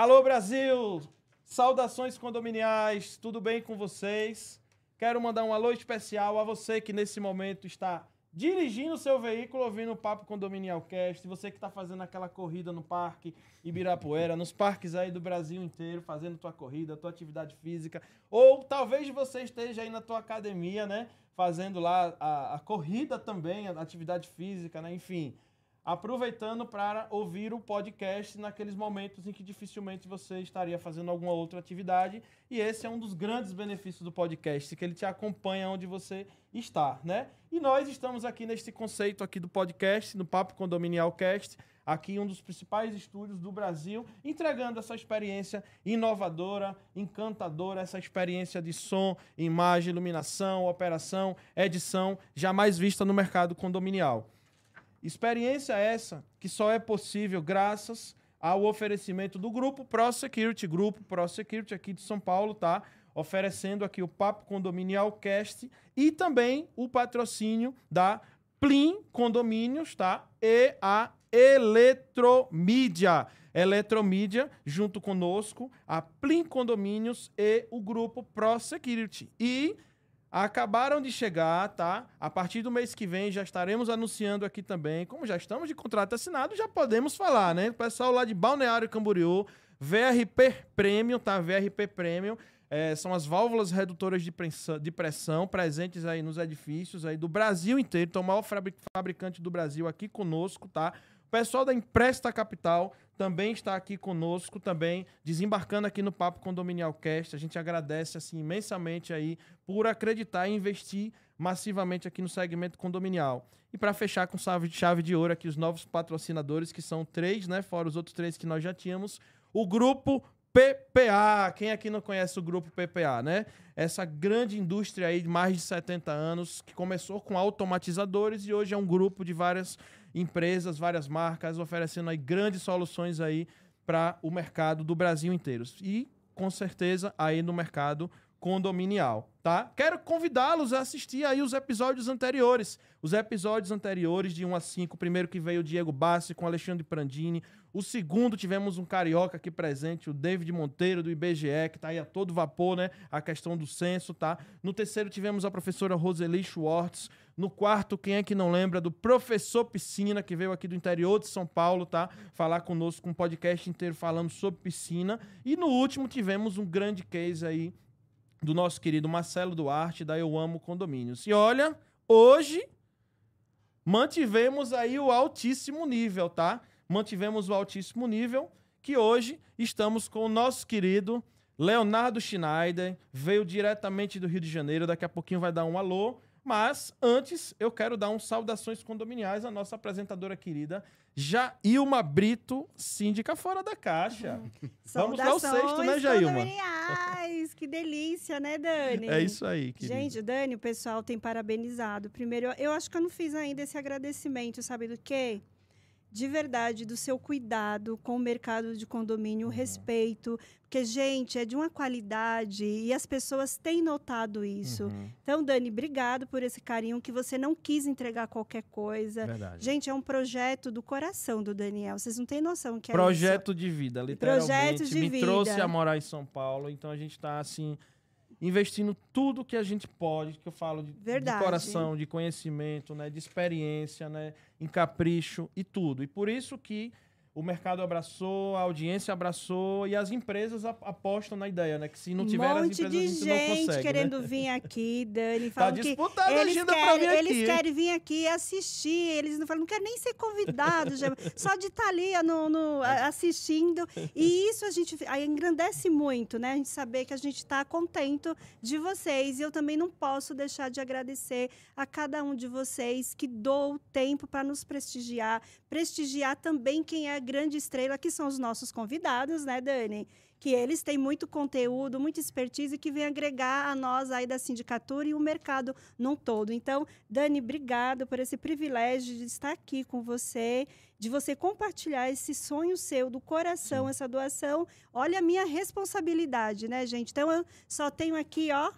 Alô Brasil! Saudações condominiais, tudo bem com vocês? Quero mandar um alô especial a você que nesse momento está dirigindo seu veículo ouvindo o Papo Condominial Cast, você que está fazendo aquela corrida no Parque Ibirapuera, nos parques aí do Brasil inteiro, fazendo tua corrida, tua atividade física, ou talvez você esteja aí na tua academia, né, fazendo lá a, a corrida também, a atividade física, né, enfim aproveitando para ouvir o podcast naqueles momentos em que dificilmente você estaria fazendo alguma outra atividade. E esse é um dos grandes benefícios do podcast, que ele te acompanha onde você está, né? E nós estamos aqui neste conceito aqui do podcast, no Papo Condominial Cast, aqui um dos principais estúdios do Brasil, entregando essa experiência inovadora, encantadora, essa experiência de som, imagem, iluminação, operação, edição, jamais vista no mercado condominial. Experiência essa que só é possível graças ao oferecimento do grupo Pro Security, grupo Pro Security aqui de São Paulo, tá? Oferecendo aqui o Papo Condominial Cast e também o patrocínio da Plim Condomínios, tá? E a Eletromídia. Eletromídia, junto conosco, a Plim Condomínios e o grupo Pro Security. E acabaram de chegar, tá? A partir do mês que vem já estaremos anunciando aqui também. Como já estamos de contrato assinado, já podemos falar, né? O pessoal lá de Balneário Camboriú, VRP Premium, tá? VRP Premium. É, são as válvulas redutoras de pressão, de pressão, presentes aí nos edifícios aí do Brasil inteiro. Então, o maior fabricante do Brasil aqui conosco, tá? O pessoal da Empresta Capital também está aqui conosco, também desembarcando aqui no Papo Condominial Cast. A gente agradece assim imensamente aí por acreditar e investir massivamente aqui no segmento condominial. E para fechar com chave de, chave de ouro aqui os novos patrocinadores, que são três, né, fora os outros três que nós já tínhamos, o grupo PPA. Quem aqui não conhece o grupo PPA, né? Essa grande indústria aí de mais de 70 anos que começou com automatizadores e hoje é um grupo de várias empresas, várias marcas oferecendo aí grandes soluções aí para o mercado do Brasil inteiro. E, com certeza, aí no mercado condominial, tá? Quero convidá-los a assistir aí os episódios anteriores. Os episódios anteriores de 1 a 5. O primeiro que veio o Diego Bassi com Alexandre Prandini. O segundo tivemos um carioca aqui presente, o David Monteiro do IBGE, que tá aí a todo vapor, né? A questão do censo, tá? No terceiro tivemos a professora Roseli Schwartz. No quarto, quem é que não lembra do professor Piscina, que veio aqui do interior de São Paulo, tá? Falar conosco com um podcast inteiro falando sobre piscina. E no último tivemos um grande case aí do nosso querido Marcelo Duarte, da Eu Amo Condomínios. E olha, hoje mantivemos aí o altíssimo nível, tá? Mantivemos o altíssimo nível, que hoje estamos com o nosso querido Leonardo Schneider, veio diretamente do Rio de Janeiro, daqui a pouquinho vai dar um alô, mas antes eu quero dar uns saudações condominiais à nossa apresentadora querida, Jailma Brito, síndica fora da caixa. Vamos dar o sexto, né, Jailma? que delícia, né, Dani? É isso aí, querida. Gente, Dani, o pessoal tem parabenizado. Primeiro, eu acho que eu não fiz ainda esse agradecimento, sabe do quê? De verdade do seu cuidado com o mercado de condomínio, o uhum. respeito, porque gente é de uma qualidade e as pessoas têm notado isso. Uhum. Então, Dani, obrigado por esse carinho que você não quis entregar qualquer coisa. Verdade. Gente, é um projeto do coração do Daniel. Vocês não têm noção que é projeto de vida, literalmente. Projeto de Me vida. trouxe a morar em São Paulo, então a gente está assim investindo tudo que a gente pode, que eu falo de, de, coração, de conhecimento, né, de experiência, né, em capricho e tudo. E por isso que o mercado abraçou, a audiência abraçou e as empresas apostam na ideia, né? Que se não tiver um monte as empresas, de gente consegue, né? querendo né? vir aqui, Dani, tá falam tá que eles querem, eles querem vir aqui assistir, eles não falam, não querem nem ser convidados, já, só de estar tá ali no, no, assistindo. E isso a gente engrandece muito, né? A gente saber que a gente está contento de vocês. E eu também não posso deixar de agradecer a cada um de vocês que dou o tempo para nos prestigiar, prestigiar também quem é grande estrela, que são os nossos convidados, né, Dani? Que eles têm muito conteúdo, muita expertise que vem agregar a nós aí da sindicatura e o mercado num todo. Então, Dani, obrigado por esse privilégio de estar aqui com você, de você compartilhar esse sonho seu do coração, Sim. essa doação. Olha a minha responsabilidade, né, gente? Então, eu só tenho aqui, ó,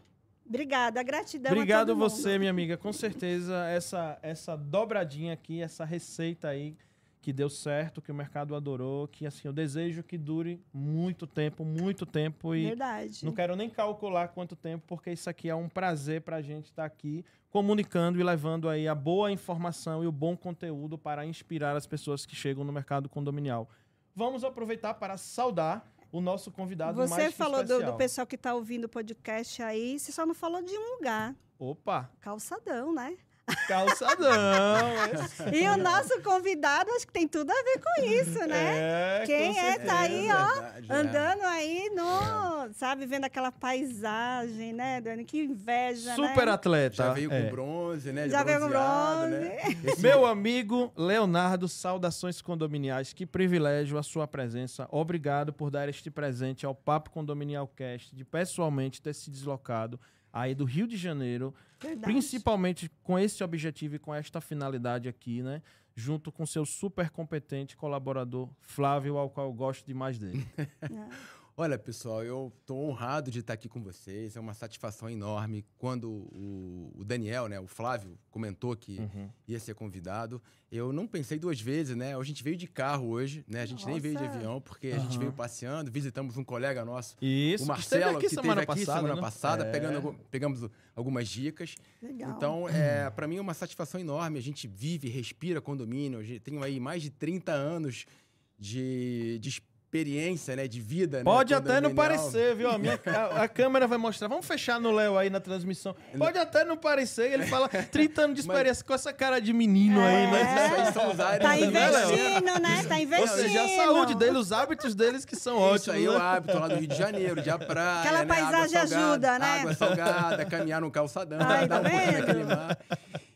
Obrigada, gratidão. Obrigado você, minha amiga. Com certeza, essa, essa dobradinha aqui, essa receita aí que deu certo, que o mercado adorou, que assim, eu desejo que dure muito tempo, muito tempo e Verdade. não quero nem calcular quanto tempo, porque isso aqui é um prazer para a gente estar tá aqui comunicando e levando aí a boa informação e o bom conteúdo para inspirar as pessoas que chegam no mercado condominial. Vamos aproveitar para saudar o nosso convidado você mais Você falou do, do, pessoal que está ouvindo o podcast aí, você só não falou de um lugar. Opa! Calçadão, né? Calçadão. e o nosso convidado, acho que tem tudo a ver com isso, né? É, Quem é, tá aí, ó, verdade, é. andando é. aí no, é. sabe, vendo aquela paisagem, né, Dani? Que inveja, Super né? atleta. Já veio é. com bronze, né? Já veio com bronze. Né? Meu amigo Leonardo, saudações condominiais. Que privilégio a sua presença. Obrigado por dar este presente ao Papo Condominial Cast, de pessoalmente ter se deslocado aí do Rio de Janeiro, Verdade. principalmente com esse objetivo e com esta finalidade aqui, né? Junto com seu super competente colaborador Flávio, ao qual eu gosto demais dele. É. Olha, pessoal, eu estou honrado de estar aqui com vocês. É uma satisfação enorme. Quando o, o Daniel, né, o Flávio, comentou que uhum. ia ser convidado, eu não pensei duas vezes, né? A gente veio de carro hoje, né? A gente Nossa. nem veio de avião, porque uhum. a gente veio passeando, visitamos um colega nosso, Isso, o Marcelo, que esteve aqui, semana, passada, semana né? passada, é. pegando, pegamos algumas dicas. Legal. Então, é, para mim é uma satisfação enorme. A gente vive, respira condomínio. Eu tenho aí mais de 30 anos de, de experiência, né, de vida. Né, Pode né, até não parecer, viu? A, minha, a, a, câmera vai mostrar. Vamos fechar no Léo aí na transmissão. Pode até não parecer. Ele fala 30 anos de experiência Mas... com essa cara de menino é. aí, né? Aí são áreas, tá investindo, né? Tá investindo. Ou seja, a saúde dele, os hábitos deles que são ótimos. Isso aí é o hábito lá do Rio de Janeiro, de a praia. Aquela né? paisagem água salgada, ajuda, né? Água salgada, caminhar no calçadão, Ai, dar tá um naquele mar.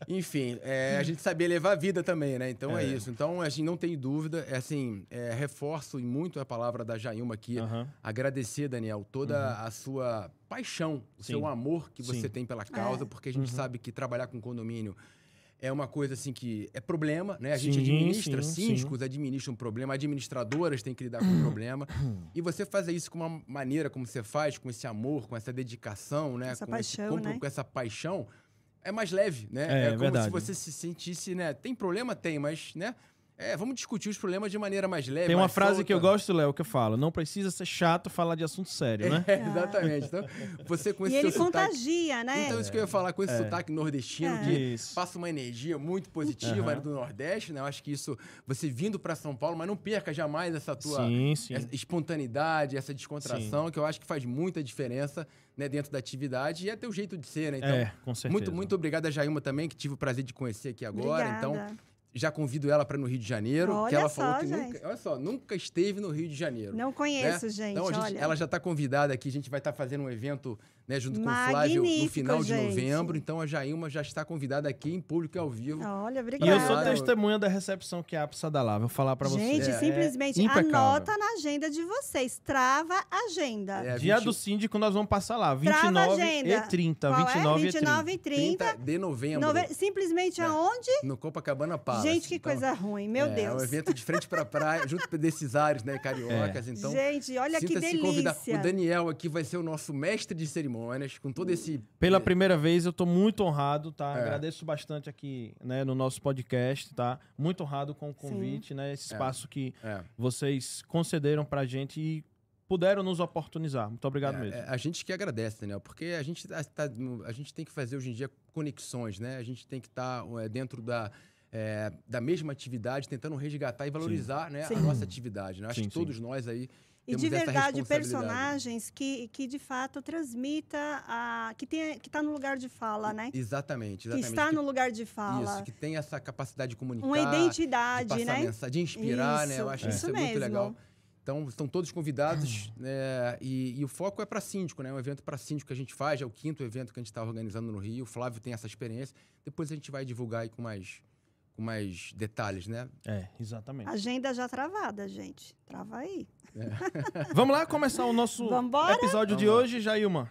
Enfim, é, a gente sabia levar a vida também, né? Então é. é. isso. Então a gente não tem dúvida. É assim, é, reforço muito a palavra da Jailma aqui. Uhum. Agradecer, Daniel, toda uhum. a sua paixão, o Sim. seu amor que Sim. você tem pela causa, é. porque a gente uhum. sabe que trabalhar com condomínio é uma coisa assim que é problema, né? A gente Sim, administra, sim, síndicos administram um problema, administradoras têm que lidar com um problema. E você fazer isso com uma maneira como você faz, com esse amor, com essa dedicação, né? Essa com esse paixão, compro- né? com essa paixão, é mais leve, né? É, como verdade. se você se sentisse, né? Tem problema? Tem, mas, né? É, vamos discutir os problemas de maneira mais leve. Tem uma frase que eu solta. gosto, Léo, que eu falo: não precisa ser chato falar de assunto sério, né? É, exatamente. Então, você com E esse ele seu sotaque... contagia, né? Então, isso que eu ia falar com esse É. sotaque nordestino, É. que Isso. passa uma energia muito positiva Aham. do Nordeste, né? Eu acho que isso, você vindo para São Paulo, mas não perca jamais essa tua Sim, sim. essa espontaneidade, essa descontração, que eu acho que faz muita diferença né, dentro da atividade e é teu jeito de ser, né? Então, é, com certeza. muito, muito obrigado a Jailma também, que tive o prazer de conhecer aqui agora. Obrigada. Então, já convido ela para no Rio de Janeiro, que Olha ela só, falou que gente. nunca, olha só, nunca esteve no Rio de Janeiro. Não conheço, né? gente, Então, a gente- olha. ela já está convidada aqui, a gente vai estar fazendo um evento né, junto com o Flávio no Magnífico, final de gente. novembro. Então a Jailma já está convidada aqui em público e ao vivo. Olha, E obrigada. eu sou testemunha da recepção que a APSA dá lá. Vou falar pra você. Gente, É, simplesmente é anota na agenda de vocês. Trava a agenda. É, Dia 20 do síndico, nós vamos passar lá. Trava a 29 agenda. e 30. Qual 29 é? e 30. 29 e 30. 30 de novembro, Nove- Simplesmente É. aonde? no Copacabana Palace. Gente, que Então, coisa ruim, meu é, Deus. É um evento de frente para praia, junto desses ares, né, cariocas. Então, Gente, olha que delícia. O Daniel aqui vai ser o nosso mestre de cerimônias, com todo esse... Pela primeira vez, eu tô muito honrado, tá? É. Agradeço bastante aqui, né, no nosso podcast, tá? Muito honrado com o convite, né? Esse espaço que É. vocês concederam pra gente e puderam nos oportunizar. Muito obrigado É, mesmo. é, a gente que agradece, Daniel, porque a gente, tá- tá a gente tem que fazer hoje em dia conexões, né? A gente tem que estar dentro da, é, da mesma atividade, tentando resgatar e valorizar né, a Sim. nossa atividade. Né? Acho Sim, que sim. todos nós aí E de verdade, personagens que, que de fato transmita a. que, tem, que tá no lugar de fala, né? Exatamente, Que exatamente. está no lugar de fala. Isso, que tem essa capacidade de comunicar, Uma de identidade, passar né? mensagem, de inspirar, né? Eu Isso, acho isso, isso é muito legal. Então, estão todos convidados, né? E, e o foco é para síndico, né? Um evento para síndico que a gente faz, é o quinto evento que a gente está organizando no Rio. O Flávio tem essa experiência. Depois a gente vai divulgar aí com mais, com mais detalhes, né? É, exatamente. Agenda já travada, gente. Trava aí. Vamos lá começar o nosso Vambora? episódio de Vamos lá. hoje, Jailma.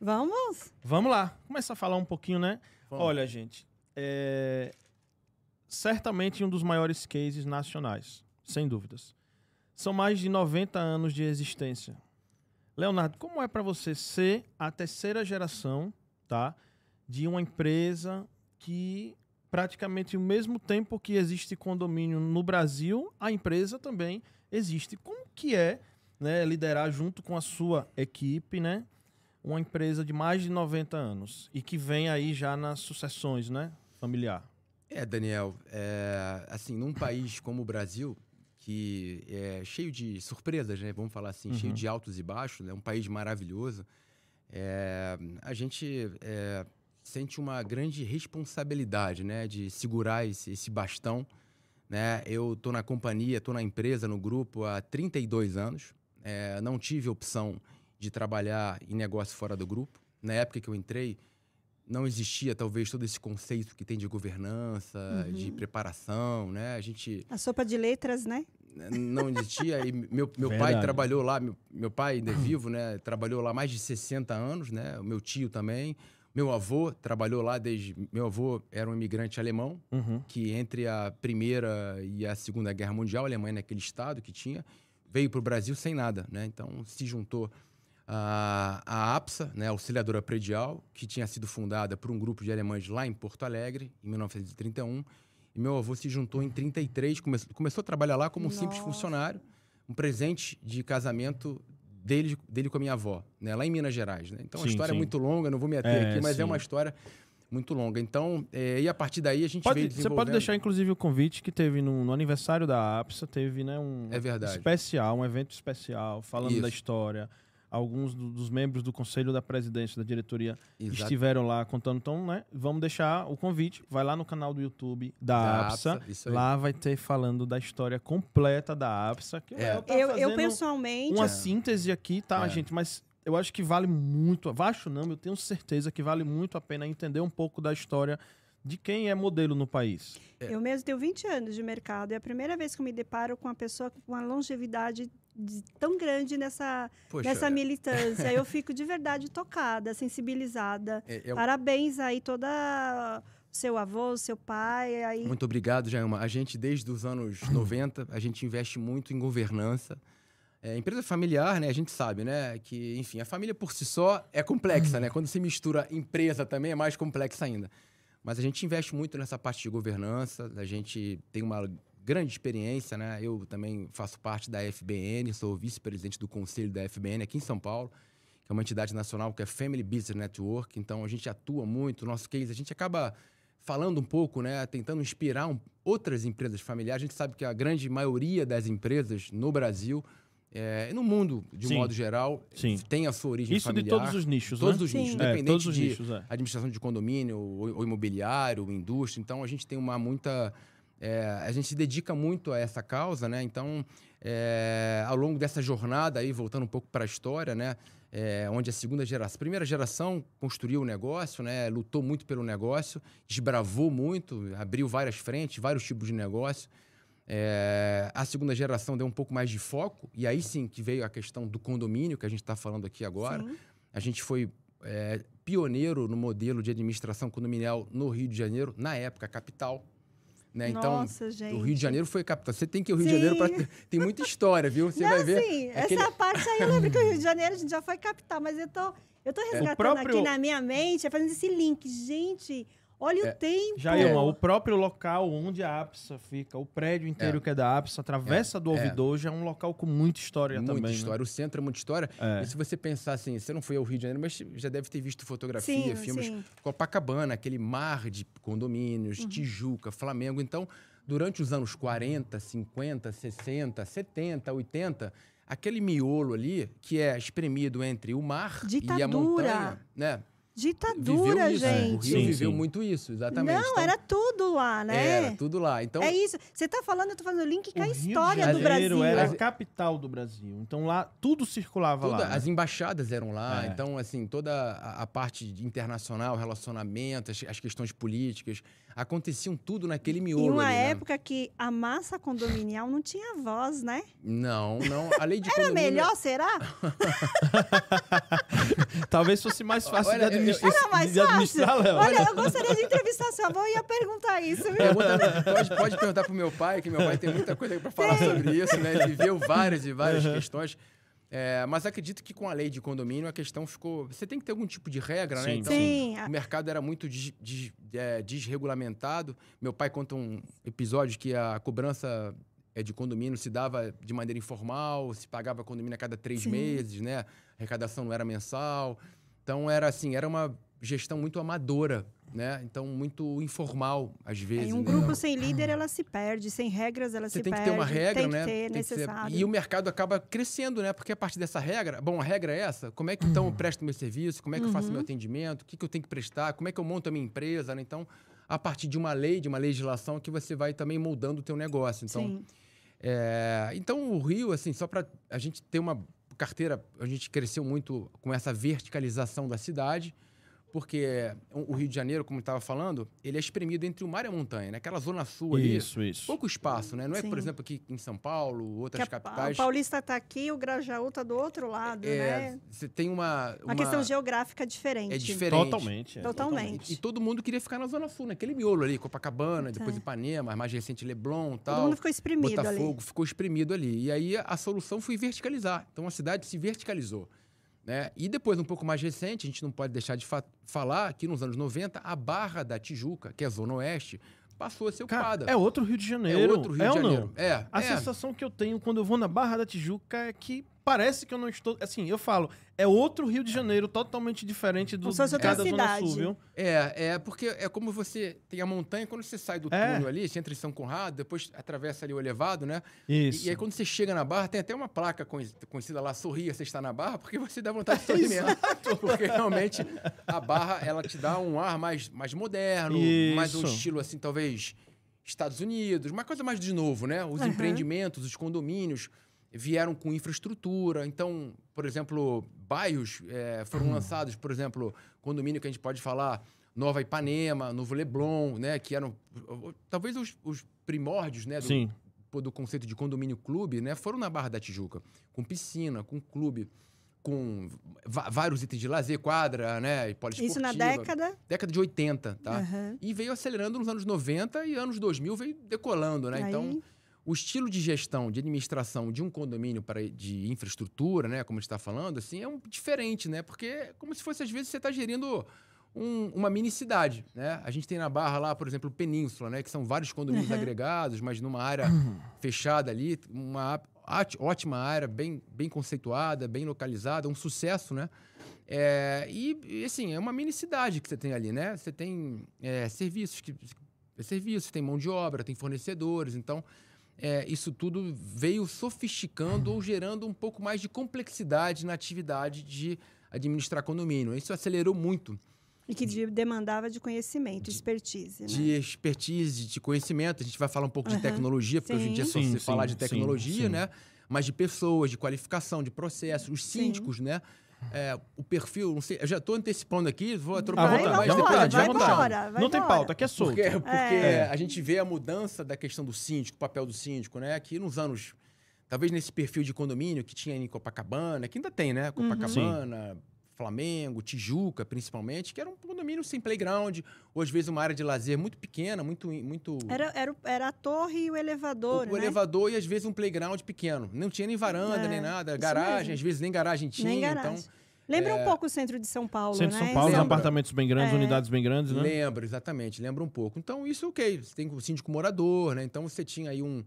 Vamos? Vamos lá, começar a falar um pouquinho, né? Vamos. Olha, gente, é certamente um dos maiores cases nacionais, sem dúvidas. São mais de 90 anos de existência. Leonardo, como é para você ser a terceira geração, tá, de uma empresa que praticamente ao mesmo tempo que existe condomínio no Brasil, a empresa também existe. Como que é, né, liderar junto com a sua equipe, né, uma empresa de mais de 90 anos e que vem aí já nas sucessões, né, familiar? É, Daniel, é, assim, num país como o Brasil, que é cheio de surpresas, né? Vamos falar assim, cheio Uhum. de altos e baixos, é um país maravilhoso. é, a gente é, sente uma grande responsabilidade, né? De segurar esse, esse bastão, né? Eu tô na companhia, tô na empresa, no grupo há 32 anos. é, não tive opção de trabalhar em negócio fora do grupo. Na época que eu entrei, não existia talvez todo esse conceito que tem de governança, de preparação, né? A gente A sopa de letras, né? não existia e meu, meu pai trabalhou lá, meu, meu pai ainda é vivo, né? Trabalhou lá mais de 60 anos, né? O meu tio também. Meu avô trabalhou lá desde meu avô era um imigrante alemão Uhum. que entre a primeira e a segunda guerra mundial, a Alemanha naquele estado que tinha, veio para o Brasil sem nada, né? Então se juntou a, a APSA, né, Auxiliadora Predial, que tinha sido fundada por um grupo de alemães lá em Porto Alegre, em 1931. E meu avô se juntou em 33, come, começou a trabalhar lá como um simples Nossa. funcionário, um presente de casamento dele, dele com a minha avó, né, lá em Minas Gerais. Né? Então a Sim, história sim. é muito longa, não vou me ater É, aqui, mas sim. é uma história muito longa. Então, é, e a partir daí a gente Pode- veio você pode deixar, inclusive, o convite que teve no, no aniversário da APSA, teve né, um É verdade. especial, um evento especial, falando da Isso. história. Alguns do- dos membros do conselho da presidência, da diretoria, Exato. estiveram lá contando. Então, né, vamos deixar o convite. Vai lá no canal do YouTube da, Da APSA. APSA. Lá vai ter falando da história completa da APSA. Que o É. Tá eu, eu pessoalmente. uma síntese aqui, tá, É. gente? Mas eu acho que vale muito. Acho não, eu tenho certeza que vale muito a pena entender um pouco da história de quem é modelo no país. Eu mesmo tenho 20 anos de mercado. É a primeira vez que eu me deparo com uma pessoa com uma longevidade de- tão grande nessa, Poxa, nessa militância. eu fico de verdade tocada, sensibilizada. é- é- Parabéns aí toda seu avô, seu pai, aí... Muito obrigado, Jailma. A gente, desde os anos 90, a gente investe muito em governança. É, empresa familiar, né? A gente sabe, né? Que, enfim, a família por si só é complexa, né? Quando se mistura empresa também é mais complexa ainda. Mas a gente investe muito nessa parte de governança. A gente tem uma grande experiência, né? Eu também faço parte da FBN, sou vice-presidente do conselho da FBN aqui em São Paulo, que é uma entidade nacional que é Family Business Network. Então a gente atua muito, nosso case, a gente acaba falando um pouco, né, tentando inspirar um, outras empresas familiares. A gente sabe que a grande maioria das empresas no Brasil é, no mundo, de um Sim. modo geral, Sim. tem a sua origem Isso familiar. de todos os nichos, Todos né? os nichos, Sim. É, todos os de nichos, é. administração de condomínio, ou, ou imobiliário, indústria. Então, a gente tem uma muita... é, a gente se dedica muito a essa causa, né? Então, é, ao longo dessa jornada aí, voltando um pouco para a história, né? É, onde a segunda geração, a primeira geração construiu o negócio, né? Lutou muito pelo negócio, desbravou muito, abriu várias frentes, vários tipos de negócio. É, a segunda geração deu um pouco mais de foco, e aí sim que veio a questão do condomínio, que a gente está falando aqui agora. Sim. A gente foi é, pioneiro no modelo de administração condominial no Rio de Janeiro, na época capital. Né? Então, Nossa, gente. o Rio de Janeiro foi capital. Você tem que ir ao Rio de Sim. Janeiro para. Tem muita história, viu? Você Não, vai ver. assim, aquele- essa parte aí eu lembro que o Rio de Janeiro a gente já foi capital, mas eu tô, eu tô resgatando próprio- aqui na minha mente, fazendo esse link. Gente, olha É. o tempo. Jailma, o próprio local onde a APSA fica, o prédio inteiro É. que é da APSA, a travessa do É. ouvidor, já é um local com muita história Muita também. né? história. O centro é muita história. É. E se você pensar assim, você não foi ao Rio de Janeiro, mas já deve ter visto fotografia, Sim, filmes. sim. Copacabana, aquele mar de condomínios, Uhum. Tijuca, Flamengo. Então, durante os anos 40, 50, 60, 70, 80, aquele miolo ali, que é espremido entre o mar e a Ditadura. montanha, né? Ditadura, viveu isso. gente. O Rio Sim, viveu sim. muito isso, exatamente. Não, Então, era tudo lá, né? Era tudo lá. Então, É isso. Você tá falando, eu tô fazendo link com O a Rio de história do Janeiro Brasil. era a capital do Brasil. Então lá tudo circulava Toda- lá. né? As embaixadas eram lá, É. então, assim, toda a, a parte internacional, relacionamento, as, as questões políticas, aconteciam tudo naquele miolo Em uma ali, né? época que a massa condominial não tinha voz, né? Não, não. A lei de Era condomínio... melhor, será? Talvez fosse mais fácil Olha, de eu- administrar, Era mais de administrar Léo. Olha, eu gostaria de entrevistar seu avô e ia perguntar isso, viu? Pergunta- pode, pode perguntar pro meu pai, que meu pai tem muita coisa para falar sobre isso, né? Ele viveu várias e várias questões. É, mas acredito que com a lei de condomínio a questão ficou. Você tem que ter algum tipo de regra, né? Sim, Então, Sim. o mercado era muito des- des- é, desregulamentado. Meu pai conta um episódio que a cobrança é, de condomínio se dava de maneira informal, se pagava condomínio a cada três Sim. meses, né? A arrecadação não era mensal. Então era assim, era uma gestão muito amadora, né? Então muito informal às vezes. Em um né? grupo sem líder, ela se perde. Sem regras, ela Você se tem que perde. ter uma regra, tem que né? ter, Tem que ser- necessário. E o mercado acaba crescendo, né? Porque a partir dessa regra, bom, a regra é essa. Como é que então eu presto meu serviço? Como é que eu faço Uhum. meu atendimento? O que, que eu tenho que prestar? Como é que eu monto a minha empresa? né? Então, a partir de uma lei, de uma legislação, que você vai também moldando o teu negócio. Então, Sim. é, então o Rio, assim, só para a gente ter uma carteira, a gente cresceu muito com essa verticalização da cidade, porque o Rio de Janeiro, como eu estava falando, ele é espremido entre o mar e a montanha, né? Aquela zona sul ali, Isso, isso. pouco espaço, né? Não é, por Sim. exemplo, aqui em São Paulo, outras a- capitais. o Paulista está aqui, o Grajaú está do outro lado, é, né? Você tem uma, Uma questão geográfica diferente. É diferente. Totalmente. é, Totalmente. E todo mundo queria ficar na Zona Sul, naquele miolo ali, Copacabana, depois É. Ipanema, mais recente Leblon e Todo tal. mundo ficou espremido Botafogo ali. ficou espremido ali. E aí a solução foi verticalizar. Então a cidade se verticalizou. Né? E depois, um pouco mais recente, a gente não pode deixar de fa- falar que nos anos 90, a Barra da Tijuca, que é a Zona Oeste, passou a ser Cara, ocupada. é outro Rio de É Janeiro. outro Rio é de Janeiro. não? É, A é. sensação que eu tenho quando eu vou na Barra da Tijuca é que parece que eu não estou. Assim, eu falo, é outro Rio de Janeiro totalmente diferente do de cada Zona. Sul, viu? É, é porque é como você tem a montanha, quando você sai do É. túnel ali, você entra em São Conrado, depois atravessa ali o elevado, né? Isso. E, e aí quando você chega na Barra, tem até uma placa conhe- conhecida lá, sorria, você está na Barra, porque você dá vontade de sorrir mesmo. Porque realmente a Barra, ela te dá um ar mais, mais moderno, mais um Isso. estilo assim, talvez Estados Unidos, uma coisa mais de novo, né? Os Aham. empreendimentos, os condomínios vieram com infraestrutura. Então, por exemplo, bairros eh, foram lançados, por exemplo, condomínio que a gente pode falar, Nova Ipanema, Novo Leblon, né? Que eram talvez os, os primórdios, né? Do, Sim. do conceito de condomínio clube, né? Foram na Barra da Tijuca, com piscina, com clube, com vários itens de lazer, quadra, né? Isso na década? Década de 80, tá? Uhum. E veio acelerando nos anos 90 e anos 2000 veio decolando, né? Aí... Então, o estilo de gestão, de administração de um condomínio para, de infraestrutura, né? Como a gente está falando, assim, é um, diferente, né? Porque é como se fosse, às vezes, você está gerindo um, uma mini cidade, né? A gente tem na Barra lá, por exemplo, Península, né? Que são vários condomínios uhum. agregados, mas numa área uhum. fechada ali, uma ótima área, bem, bem conceituada, bem localizada, um sucesso, né? É, e, e, assim, é uma mini cidade que você tem ali, né? Você tem é, serviços, que, serviços, tem mão de obra, tem fornecedores, então é, isso tudo veio sofisticando ou gerando um pouco mais de complexidade na atividade de administrar condomínio. Isso acelerou muito e que de, demandava de conhecimento, de, expertise. Né? De expertise, de conhecimento. A gente vai falar um pouco uhum. de tecnologia, porque sim. hoje em dia é só sim, se falar de tecnologia, sim, né? Mas de pessoas, de qualificação, de processos, os síndicos, né? É, o perfil, não sei, eu já estou antecipando aqui, vou atropelar, vai, mas depois vai, vai embora, vai Não tem pauta, aqui é solto. Porque, porque é. a gente vê a mudança da questão do síndico, o papel do síndico, né? Aqui nos anos, talvez nesse perfil de condomínio que tinha em Copacabana, que ainda tem, né? Uhum. Copacabana, uhum. Flamengo, Tijuca, principalmente, que era um condomínio sem playground, ou às vezes uma área de lazer muito pequena, muito. muito... Era, era, era a torre e o elevador. O, o né? elevador e às vezes um playground pequeno. Não tinha nem varanda, é, nem nada. Garagem, às vezes nem garagem tinha. Nem garagem. Então, Lembra é... um pouco o centro de São Paulo, centro né? de São Paulo, apartamentos bem grandes, é. unidades bem grandes, né? Lembro, exatamente. Lembra um pouco. Então, isso ok. Você tem o síndico morador, né? Então, você tinha aí um,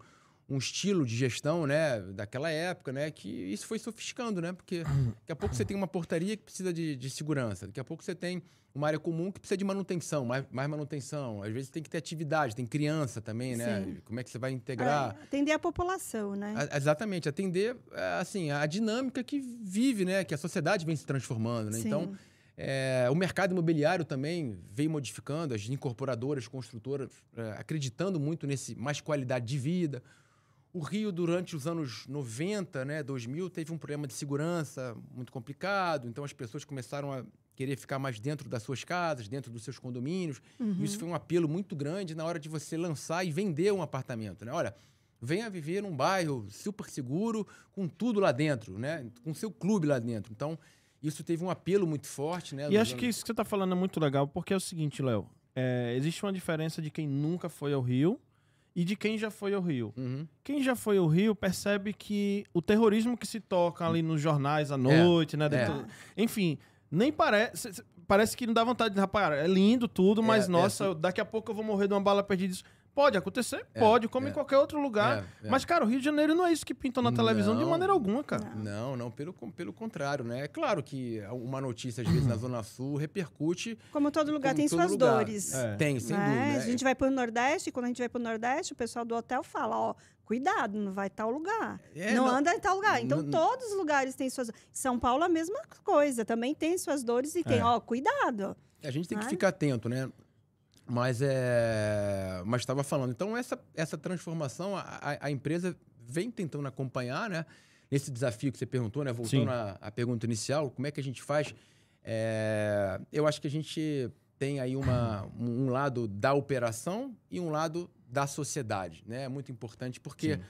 um estilo de gestão, né, daquela época, né, que isso foi sofisticando, né, porque daqui a pouco você tem uma portaria que precisa de, de segurança, daqui a pouco você tem uma área comum que precisa de manutenção, mais, mais manutenção, às vezes tem que ter atividade, tem criança também, né, Sim. como é que você vai integrar... É, atender a população, né? A, exatamente, atender, é, assim, a dinâmica que vive, né, que a sociedade vem se transformando, né, Sim. então... É, o mercado imobiliário também veio modificando, as incorporadoras, construtoras, é, acreditando muito nesse mais qualidade de vida. O Rio, durante os anos 90, né, 2000, teve um problema de segurança muito complicado, então as pessoas começaram a querer ficar mais dentro das suas casas, dentro dos seus condomínios. Uhum. Isso foi um apelo muito grande na hora de você lançar e vender um apartamento. Né? Olha, venha viver num bairro super seguro, com tudo lá dentro, né? com seu clube lá dentro. Então, isso teve um apelo muito forte. Né, e acho anos... que isso que você está falando é muito legal, porque é o seguinte, Léo. É, existe uma diferença de quem nunca foi ao Rio e de quem já foi ao Rio. Uhum. Quem já foi ao Rio percebe que o terrorismo que se toca ali nos jornais à noite, né, é. né? Dentro, é. Enfim, nem parece. Parece que não dá vontade de. Rapaz, é lindo tudo, mas é, nossa, é. daqui a pouco eu vou morrer de uma bala perdida. Pode acontecer? É, pode, como é. em qualquer outro lugar. É, é. Mas, cara, o Rio de Janeiro não é isso que pintam na televisão não, de maneira alguma, cara. Não, não, pelo, pelo contrário, né? É claro que uma notícia, às vezes, na Zona Sul repercute. Como todo lugar, tem suas lugar. dores. É. Tem, sem né? dúvida. A gente vai para o Nordeste, quando a gente vai para o Nordeste, o pessoal do hotel fala, ó, cuidado, não vai tal lugar. É, não, não, anda em tal lugar. Então, não, todos os lugares têm suas. São Paulo, a mesma coisa. Também tem suas dores e tem, ó, cuidado. A gente tem que ficar atento, né? Mas é, mas estava falando. Então essa essa transformação a, a, empresa vem tentando acompanhar, né? Nesse desafio que você perguntou, né? Voltando à, à pergunta inicial, como é que a gente faz? É, eu acho que a gente tem aí uma, um lado da operação e um lado da sociedade, né? É muito importante porque Sim.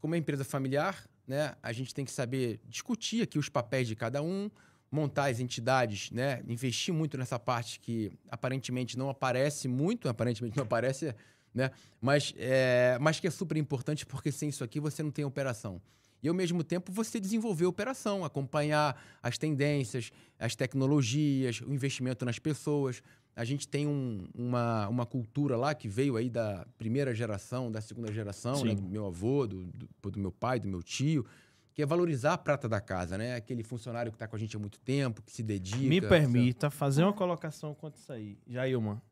como é empresa familiar, né? A gente tem que saber discutir aqui os papéis de cada um, montar as entidades, né? Investir muito nessa parte que aparentemente não aparece muito, aparentemente não aparece, né? Mas, é, mas que é super importante porque sem isso aqui você não tem operação. E ao mesmo tempo você desenvolver a operação, acompanhar as tendências, as tecnologias, o investimento nas pessoas. A gente tem um, uma, uma cultura lá que veio aí da primeira geração, da segunda geração, né? do meu avô, do, do, do meu pai, do meu tio, que é valorizar a prata da casa, né? Aquele funcionário que está com a gente há muito tempo, que se dedica. Me permita fazer uma colocação quanto isso aí. Jailma,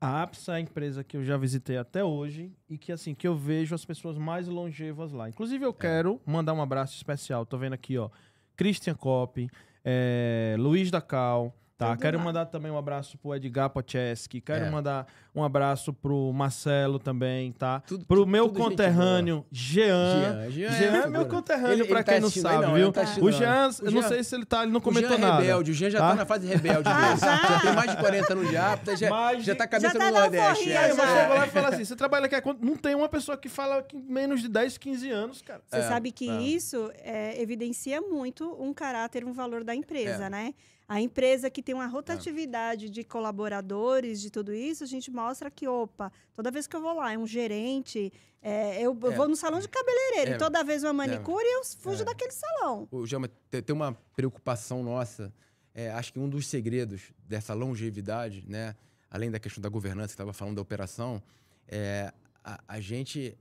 a APSA é a empresa que eu já visitei até hoje e que, assim, que eu vejo as pessoas mais longevas lá. Inclusive, eu é. quero mandar um abraço especial. Tô vendo aqui, ó, Christian Kopp, é, Luiz da Cal, Tá, quero lá. mandar também um abraço pro Edgar Pocheski, quero É. mandar um abraço pro Marcelo também, tá? Tudo- pro tudo- meu tudo conterrâneo Jean. Jean, Jean é Jean é figura. meu conterrâneo, Ele- pra ele tá quem não assistindo aí, sabe, não, viu? ele não tá o não. Jean, O eu não sei se ele tá, ele não O comentou Jean é nada. rebelde, o Jean já tá? tá na fase rebelde Ah, dele. já? tem mais de 40 anos já, já, Mas já tá cabeça já tá no Nordeste. Aí, é. chegou lá e fala assim: você trabalha aqui há quanto? Não tem uma pessoa que fala que menos de 10, 15 anos, cara. Você É, sabe que é. isso é, evidencia muito um caráter, um valor da empresa, É. né? A empresa que tem uma rotatividade de colaboradores, de tudo isso, a gente mostra que, opa, toda vez que eu vou lá, é um gerente, é, eu, É. vou no salão de cabeleireiro, É. e toda vez uma manicure, eu fujo É. daquele salão. O Jama, tem uma preocupação nossa. é, acho que um dos segredos dessa longevidade, né, além da questão da governança que estava falando da operação, é a, a gente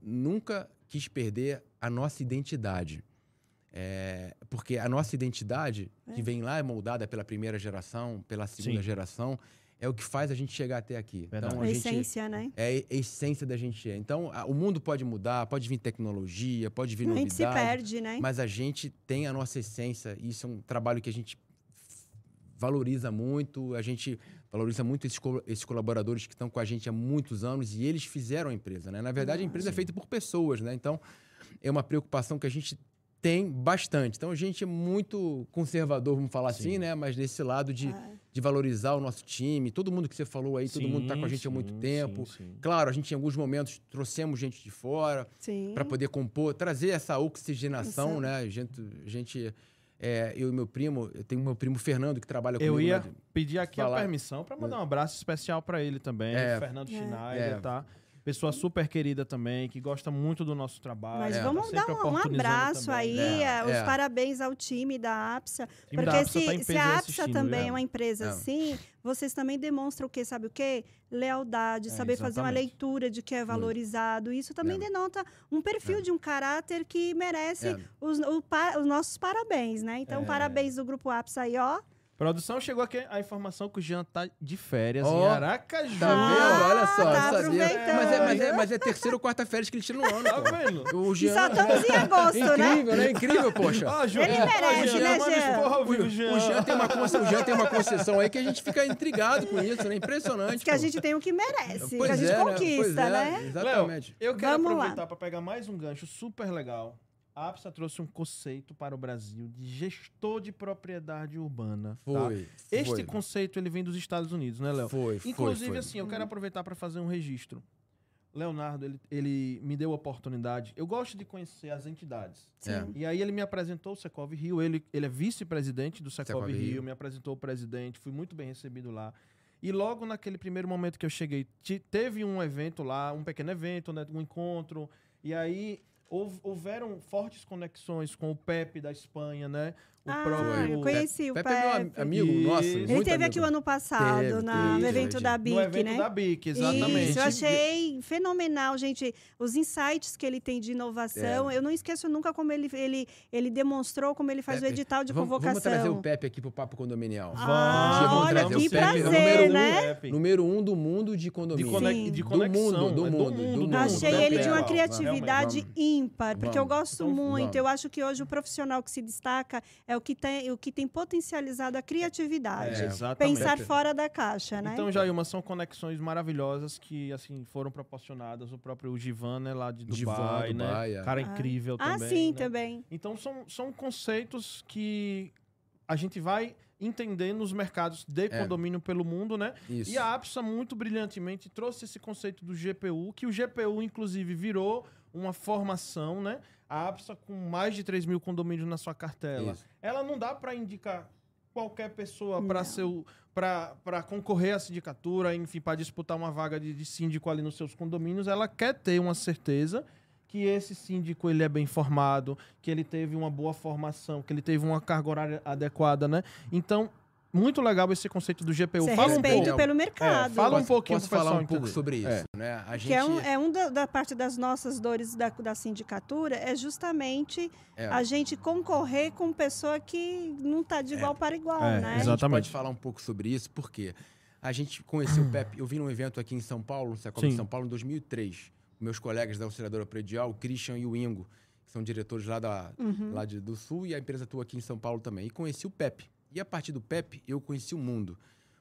nunca quis perder a nossa identidade. É, porque a nossa identidade, que É. vem lá, é moldada pela primeira geração, pela segunda Sim. geração, é o que faz a gente chegar até aqui. Verdade. Então, A a gente, essência, né? é a essência da gente. é. Então, a- o mundo pode mudar, pode vir tecnologia, pode vir A gente novidade. se perde, né? Mas a gente tem a nossa essência, e isso é um trabalho que a gente valoriza muito, a gente valoriza muito esses, co- esses colaboradores que estão com a gente há muitos anos e eles fizeram a empresa, né? Na verdade, a empresa é feita por pessoas, né? Então, é uma preocupação que a gente tem bastante. Então, a gente é muito conservador, vamos falar Sim. assim, né? Mas nesse lado de, Ah, de valorizar o nosso time, todo mundo que você falou aí, todo mundo está com a Sim, gente há muito sim, tempo. sim, sim. Claro, a gente em alguns momentos trouxemos gente de fora, sim. para poder compor, trazer essa oxigenação, né? A gente, a gente é, eu e meu primo, eu tenho meu primo Fernando que trabalha Eu comigo. ia né? pedir aqui a falar- permissão pra mandar um abraço especial pra ele também, É. Fernando É. Schneider, É. tá? Pessoa super querida também, que gosta muito do nosso trabalho. Mas É. vamos tá dar um, um abraço também. aí, É, eh, os é. parabéns ao time da APSA. time da Porque APSA se, tá se a APSA também viu? é uma empresa É. assim, vocês também demonstram o quê? Sabe o quê? Lealdade, É, saber fazer uma exatamente. leitura de que é valorizado. Isso também É. denota um perfil É. de um caráter que merece É. os, o os nossos parabéns, né? Então, É. parabéns do Grupo APSA aí, ó. Produção, chegou aqui a informação que o Jean tá de férias Ó, em Aracaju. Tá Ah, vendo? Olha só, tá eu sabia. Mas é, mas, é, mas é terceira ou quarta férias que ele tira no ano. Tá vendo? O E Jean, só estamos em agosto, né? Incrível, né? Incrível, poxa. Ó, Ju, Ele merece, Jean, né, Jean? O, vivo, o Jean tem uma conce- o Jean tem uma concessão aí que a gente fica intrigado com isso, né? Impressionante. Que a pô. gente tem o que merece, Pois que a gente é, né? conquista, Pois é, né? Exatamente. Eu quero Vamos aproveitar para pegar mais um gancho super legal. A APSA trouxe um conceito para o Brasil de gestor de propriedade urbana. tá? Foi. Este foi. conceito ele vem dos Estados Unidos, né, Léo? Foi, foi, Inclusive, foi. assim, eu quero aproveitar para fazer um registro. Leonardo, ele, ele me deu a oportunidade. Eu gosto de conhecer as entidades. Sim. É. E aí ele me apresentou o Secov Rio. Ele, ele é vice-presidente do Secov Secov Rio, Rio. me apresentou o presidente, fui muito bem recebido lá. E logo naquele primeiro momento que eu cheguei, teve um evento lá, um pequeno evento, né, um encontro. E aí houveram fortes conexões com o Pepe da Espanha, né? O Ah, próprio eu conheci o Pepe é meu am- Pepe. amigo nosso. Isso. Ele muito teve amigo. aqui o ano passado, Teve, na- teve, no evento da no BIC, evento né? da BIC, exatamente. Isso, eu achei fenomenal, gente. Os insights que ele tem de É. inovação. Eu não esqueço nunca como ele, ele, ele demonstrou como ele faz o Pepe, edital de vamos, convocação. Vamos trazer o Pepe aqui pro Papo Condominial. Ah, vamos olha, trazer o que Pepe, é o prazer, número um, né? Pepe. Número um do mundo de De, condomínio. conex- Sim. de Do conexão. mundo, do é mundo, do mundo. Achei Vamos, ele de uma criatividade ímpar, porque eu gosto Então, muito. Eu acho que hoje o profissional que se destaca é o que tem, o que tem potencializado a criatividade. É, exatamente. Pensar fora da caixa, né? Então, Jailma, são conexões maravilhosas que, assim, foram proporcionadas. O próprio Givan, né, lá de Dubai, Givan, né? Dubai, é. Cara Ah. incrível ah, também. sim, né? também. Então, são, são conceitos que a gente vai entender nos mercados de É. condomínio pelo mundo, né? Isso. E a APSA, muito brilhantemente, trouxe esse conceito do GPU, que o GPU, inclusive, virou uma formação, né? A APSA, com mais de 3 mil condomínios na sua cartela, Isso. ela não dá para indicar qualquer pessoa para concorrer à sindicatura, enfim, para disputar uma vaga de, de síndico ali nos seus condomínios, ela quer ter uma certeza que esse síndico ele é bem formado, que ele teve uma boa formação, que ele teve uma carga horária adequada, né? Então, muito legal esse conceito do GPU. Fala um respeito pouco. pelo mercado. fala um Posso- pouquinho Posso falar um pouco entender. sobre isso, É. né? A gente... Que é um, é um da, da parte das nossas dores da, da sindicatura, é justamente é, a gente concorrer com pessoa que não está de igual para igual, É, né? A gente Exatamente. pode falar um pouco sobre isso, porque a gente conheceu o Pepe. Eu vim num evento aqui em São Paulo, no Secom em São Paulo, em 2003. Meus colegas da auxiliadora predial, o Christian e o Ingo, que são diretores lá, da, Uhum. lá de- do Sul, e a empresa atua aqui em São Paulo também. E conheci o Pepe. E a partir do PEP, eu conheci o mundo.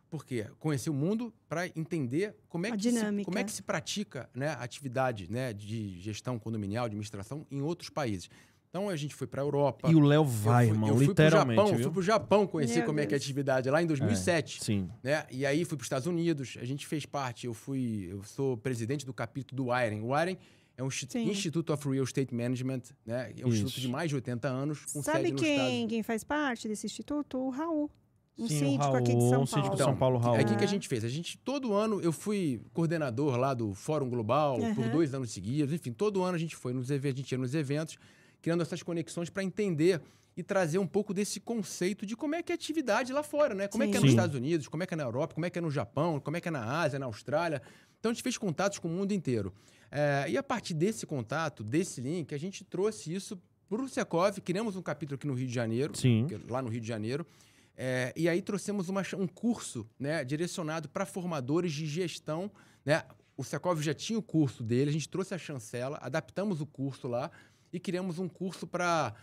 Por quê? Conheci o mundo para entender como é, A que se, como é que se pratica né, a atividade né, de gestão condominial, administração em outros países. Então a gente foi para a Europa. E o Léo eu vai, fui, irmão, eu fui literalmente. Pro Japão, fui pro Japão conhecer Meu como é que é a Deus. atividade lá em 2007. Sim. né? E aí fui para os Estados Unidos, a gente fez parte, eu fui, eu sou presidente do capítulo do Wiring. O Wiring é um Sim. Institute of Real Estate Management, né? É um Isso. instituto de mais de 80 anos, com Sabe quem, quem faz parte desse instituto? O Raul. Um Sim, o síndico Raul, aqui de São um síndico Paulo. de São Paulo, Raul. Aí o que, que a É. gente fez? A gente, todo ano, eu fui coordenador lá do Fórum Global por Aham. dois anos seguidos. Enfim, todo ano a gente foi nos eventos, a gente ia nos eventos, criando essas conexões para entender e trazer um pouco desse conceito de como é que é a atividade lá fora, né? Como é que é Sim. nos Sim. Estados Unidos, como é que é na Europa, como é que é no Japão, como é que é na Ásia, na Austrália. Então a gente fez contatos com o mundo inteiro. É, e a partir desse contato, desse link, a gente trouxe isso para o Secov, criamos um capítulo aqui no Rio de Janeiro, Sim. que- lá no Rio de Janeiro. É, e aí trouxemos uma um curso né, direcionado para formadores de gestão. Né? O Secov já tinha o curso dele, a gente trouxe a chancela, adaptamos o curso lá e criamos um curso para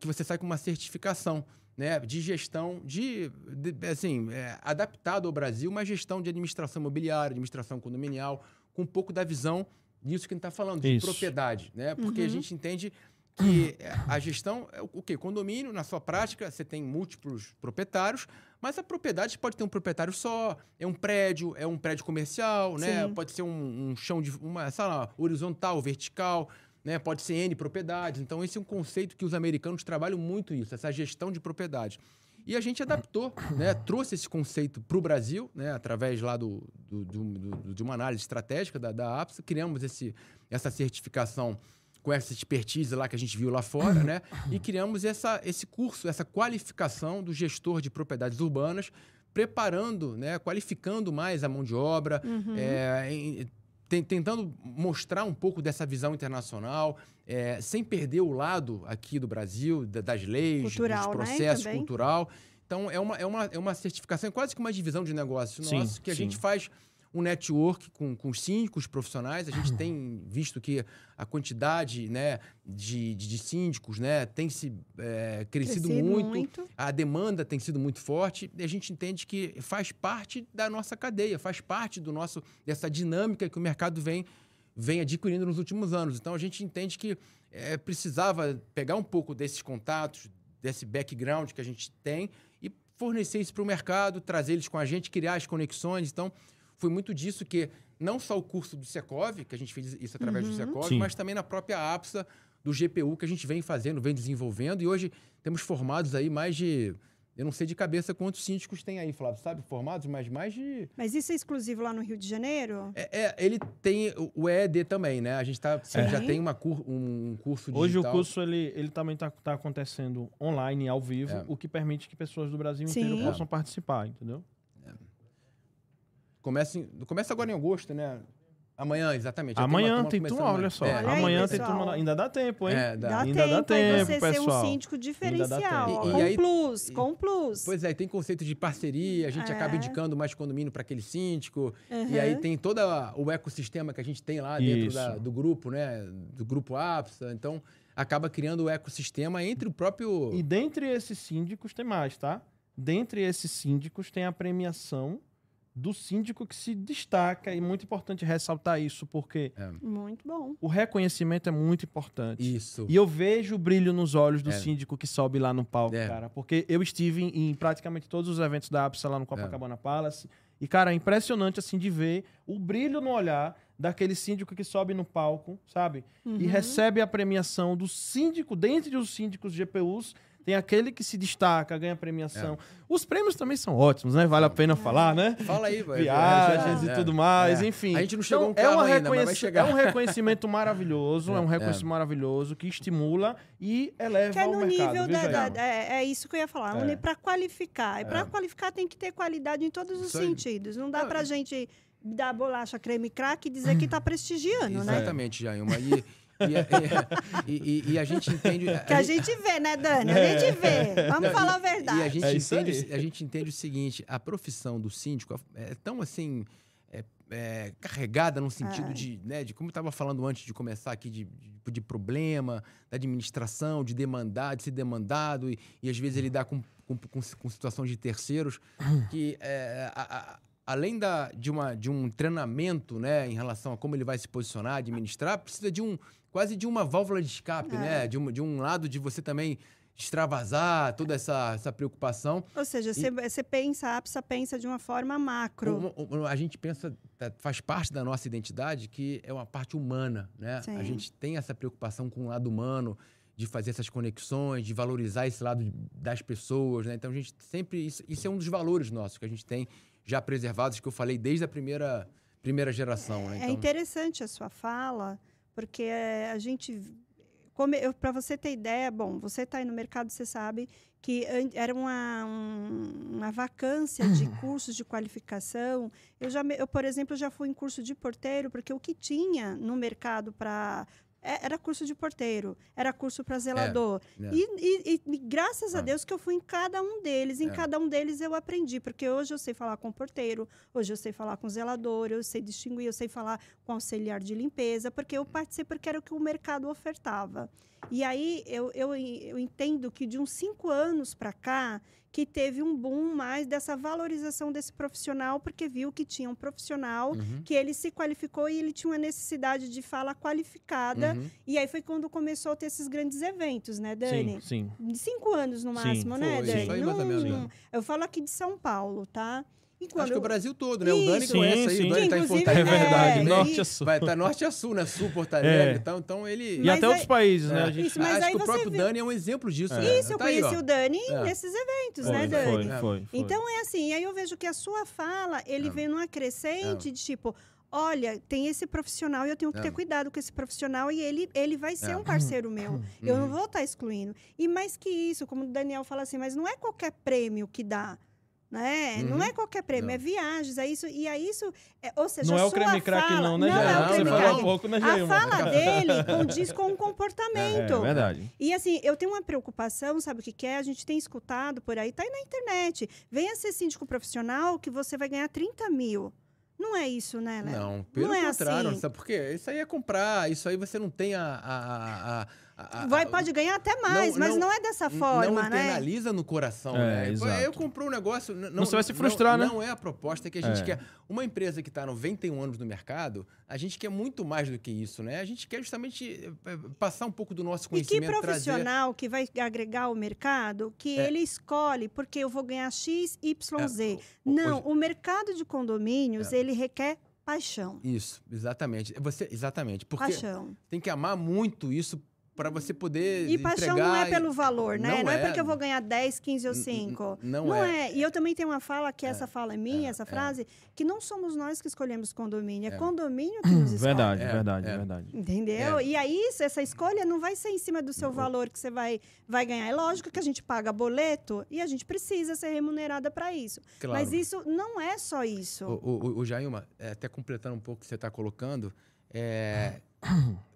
que você sai com uma certificação né, de gestão de, de- assim, é, adaptado ao Brasil, uma gestão de administração imobiliária, administração condominial, com um pouco da visão disso que a gente está falando, de Isso. propriedade, né? Porque a Uhum. gente entende que é, a gestão é o o quê? Condomínio, na sua prática, você tem múltiplos proprietários, mas a propriedade pode ter um proprietário só, é um prédio, é um prédio comercial, né? Pode ser um, um chão de uma, sei lá, horizontal, vertical, né? Pode ser N propriedades. Então, esse é um conceito que os americanos trabalham muito isso, essa gestão de propriedade. E a gente adaptou, né? trouxe esse conceito para o Brasil, né? através lá do, do- do- de uma análise estratégica da, da APSA, criamos esse, essa certificação com essa expertise lá que a gente viu lá fora, né? E criamos essa, esse curso, essa qualificação do gestor de propriedades urbanas, preparando, né? Qualificando mais a mão de obra, Uhum. é, em- tentando mostrar um pouco dessa visão internacional, é, sem perder o lado aqui do Brasil, da- das leis, Cultural, dos né, processos também. cultural. Então, é uma, é, uma, é uma certificação, é quase que uma divisão de negócio Sim, nosso, que a sim. gente faz um network com, com os síndicos profissionais. A gente tem visto que a quantidade né, de, de, de síndicos né, tem se é, crescido, Crescido muito, muito. a demanda tem sido muito forte e a gente entende que faz parte da nossa cadeia, faz parte do nosso dessa dinâmica que o mercado vem, vem adquirindo nos últimos anos. Então a gente entende que é, precisava pegar um pouco desses contatos, desse background que a gente tem e fornecer isso para o mercado, trazer eles com a gente, criar as conexões. Então foi muito disso que não só o curso do Secov, que a gente fez isso através do Secov, Sim. mas também na própria APSA do GPU que a gente vem fazendo, vem desenvolvendo e hoje temos formados aí mais de eu não sei de cabeça quantos síndicos tem aí, Flávio, sabe? Formados, mas mais de Mas isso é exclusivo lá no Rio de Janeiro? é, é, ele tem o- EED também, né? A gente tá, Sim. já tem uma cur- um curso digital. Hoje o curso ele, ele também está acontecendo online, ao vivo, É. o que permite que pessoas do Brasil Sim. inteiro É. possam participar, entendeu? Começa, em- começa agora em agosto, né? Amanhã, exatamente. Amanhã turma tem turma, amanhã. olha só. É, Olha aí, amanhã tem turma. Ainda dá tempo, hein? É, dá. Dá Ainda dá tempo, tempo, aí você ser pessoal. um síndico diferencial. tempo. E- e com aí- plus, e- com plus. Pois é, tem conceito de parceria, a gente É. acaba indicando mais condomínio para aquele síndico. E Uhum. aí tem todo o ecossistema que a gente tem lá dentro da- do grupo, né? Do grupo APSA. Então, acaba criando o ecossistema entre o próprio... E dentre esses síndicos tem mais, tá? Dentre esses síndicos tem a premiação do síndico que se destaca, e muito importante ressaltar isso, porque Muito bom. o reconhecimento é muito importante. Isso. E eu vejo o brilho nos olhos do É. síndico que sobe lá no palco, É. cara. Porque eu estive em, em praticamente todos os eventos da APSA lá no Copacabana Palace. E, cara, é impressionante, assim, de ver o brilho no olhar daquele síndico que sobe no palco, sabe? E Uhum. recebe a premiação do síndico, dentre os síndicos GPUs, tem aquele que se destaca, ganha premiação. É. Os prêmios também são ótimos, né? Vale a pena falar, né? Fala aí, vai. Viagens É, e tudo mais, é. enfim. A gente não chegou Então, um é, uma ainda, mas vai chegar. é um reconhecimento maravilhoso, é, um É, reconhecimento maravilhoso que estimula e eleva Que é o no mercado. nível da, Jair? da- é, é isso que eu ia falar, É. para qualificar. E para É. qualificar tem que ter qualidade em todos os sentidos. Não dá e- gente dar bolacha creme crack e dizer que tá prestigiando, né? Exatamente, Jailma. E, e, e, e- e a gente entende... Que a gente vê, né, Dani? A gente vê. Vamos falar a E verdade. a gente, É entende, a gente entende o seguinte: a profissão do síndico é tão assim. é, é, carregada no sentido de, né, de como eu estava falando antes de começar aqui, de, de, de, problema, da administração, de demandar, de ser demandado, e, e às vezes lidar com, com, com, com situações de terceiros, que é, a, a, além da, de, uma, de um treinamento né, em relação a como ele vai se posicionar, administrar, precisa de um quase de uma válvula de escape, é. né? De um, de um lado de você também extravasar toda essa, essa preocupação. Ou seja, você pensa, a APSA pensa de uma forma macro. a gente pensa, é, faz parte da nossa identidade que é uma parte humana, né? Sim. A gente tem essa preocupação com o lado humano, de fazer essas conexões, de valorizar esse lado das pessoas, né? Então a gente sempre isso, isso é um dos valores nossos que a gente tem já preservados que eu falei desde a primeira primeira geração, é, né? Então... É interessante a sua fala, porque a gente para você ter ideia, bom, você está aí no mercado, você sabe que era uma, um, uma vacância de cursos de qualificação. Eu já, eu, por exemplo, já fui em curso de porteiro, porque o que tinha no mercado para era curso de porteiro, era curso para zelador. É, é. E, e, e, graças a ah. Deus que eu fui em cada um deles. Em é. cada um deles eu aprendi, porque hoje eu sei falar com porteiro, hoje eu sei falar com zelador, eu sei distinguir, eu sei falar com auxiliar de limpeza, porque eu participei porque era o que o mercado ofertava. E aí eu, eu, eu entendo que de uns cinco anos para cá, que teve um boom mais dessa valorização desse profissional, porque viu que tinha um profissional uhum. que ele se qualificou e ele tinha uma necessidade de fala qualificada. Uhum. E aí foi quando começou a ter esses grandes eventos, né, Dani? Sim, sim. Cinco anos no máximo, sim, né, Dani? Sim, não, eu falo aqui de São Paulo, tá? Acho que o Brasil todo, né? Isso. O Dani sim, conhece sim. aí, o Dani está em Fortaleza. É verdade, é, norte a sul. Vai estar tá norte a sul, né? Sul, Porto Alegre. É. Então, então ele... E até aí, outros países, né? É. Gente... Isso, mas Acho que o próprio viu... Dani é um exemplo disso. É. Né? Isso, eu tá conheci aí, o Dani é. nesses eventos, foi, né, Dani? Foi, foi, foi, Então é assim, aí eu vejo que a sua fala, ele vem numa crescente de tipo olha, tem esse profissional e eu tenho que ter cuidado com esse profissional e ele, ele vai ser é. um parceiro meu. Uhum. Eu não vou estar tá excluindo. E mais que isso, como o Daniel fala assim, mas não é qualquer prêmio que dá. Né? Uhum. Não é qualquer prêmio, não. é viagens, é isso. E é isso. É, ou seja, não é o creme crack, não, né, Não, é o creme crack. Um pouco, né, a fala dele condiz com o comportamento. É, é, verdade. E assim, eu tenho uma preocupação, sabe o que, que é? A gente tem escutado por aí, tá aí na internet. Venha ser síndico profissional que você vai ganhar 30 mil. Não é isso, né, Léo? Não, pelo não é contrário, assim. sabe por quê? Isso aí é comprar, isso aí você não tem a, a, a Vai, pode ganhar até mais, não, mas não, não, é dessa forma, não né? Não internaliza no coração, é, né? Exato. Eu comprei um negócio... Não, você vai se frustrar, né? Não é a proposta que a gente é. quer. Uma empresa que está 91 anos no mercado, a gente quer muito mais do que isso, né? A gente quer justamente eh, passar um pouco do nosso conhecimento, E que profissional trazer... que vai agregar ao mercado, que é. ele escolhe, porque eu vou ganhar X, Y, Z. É. Não, Hoje... o mercado de condomínios, é. ele requer paixão. Isso, exatamente. Você, exatamente. Porque paixão. tem que amar muito isso para você poder. E paixão não é pelo valor, né? Não, não é. é. porque eu vou ganhar 10, 15 ou 5. Não, não é. é. E eu também tenho uma fala, que é. essa fala é minha, é, essa é. frase, que não somos nós que escolhemos condomínio, é, condomínio que nos escolhe. Verdade, verdade, verdade. Entendeu? E aí, essa escolha não vai ser em cima do seu valor que você vai, vai ganhar. É lógico que a gente paga boleto e a gente precisa ser remunerada para isso. Claro. Mas isso não é só isso. O, o, o Jailma, até completando um pouco o que você está colocando, é.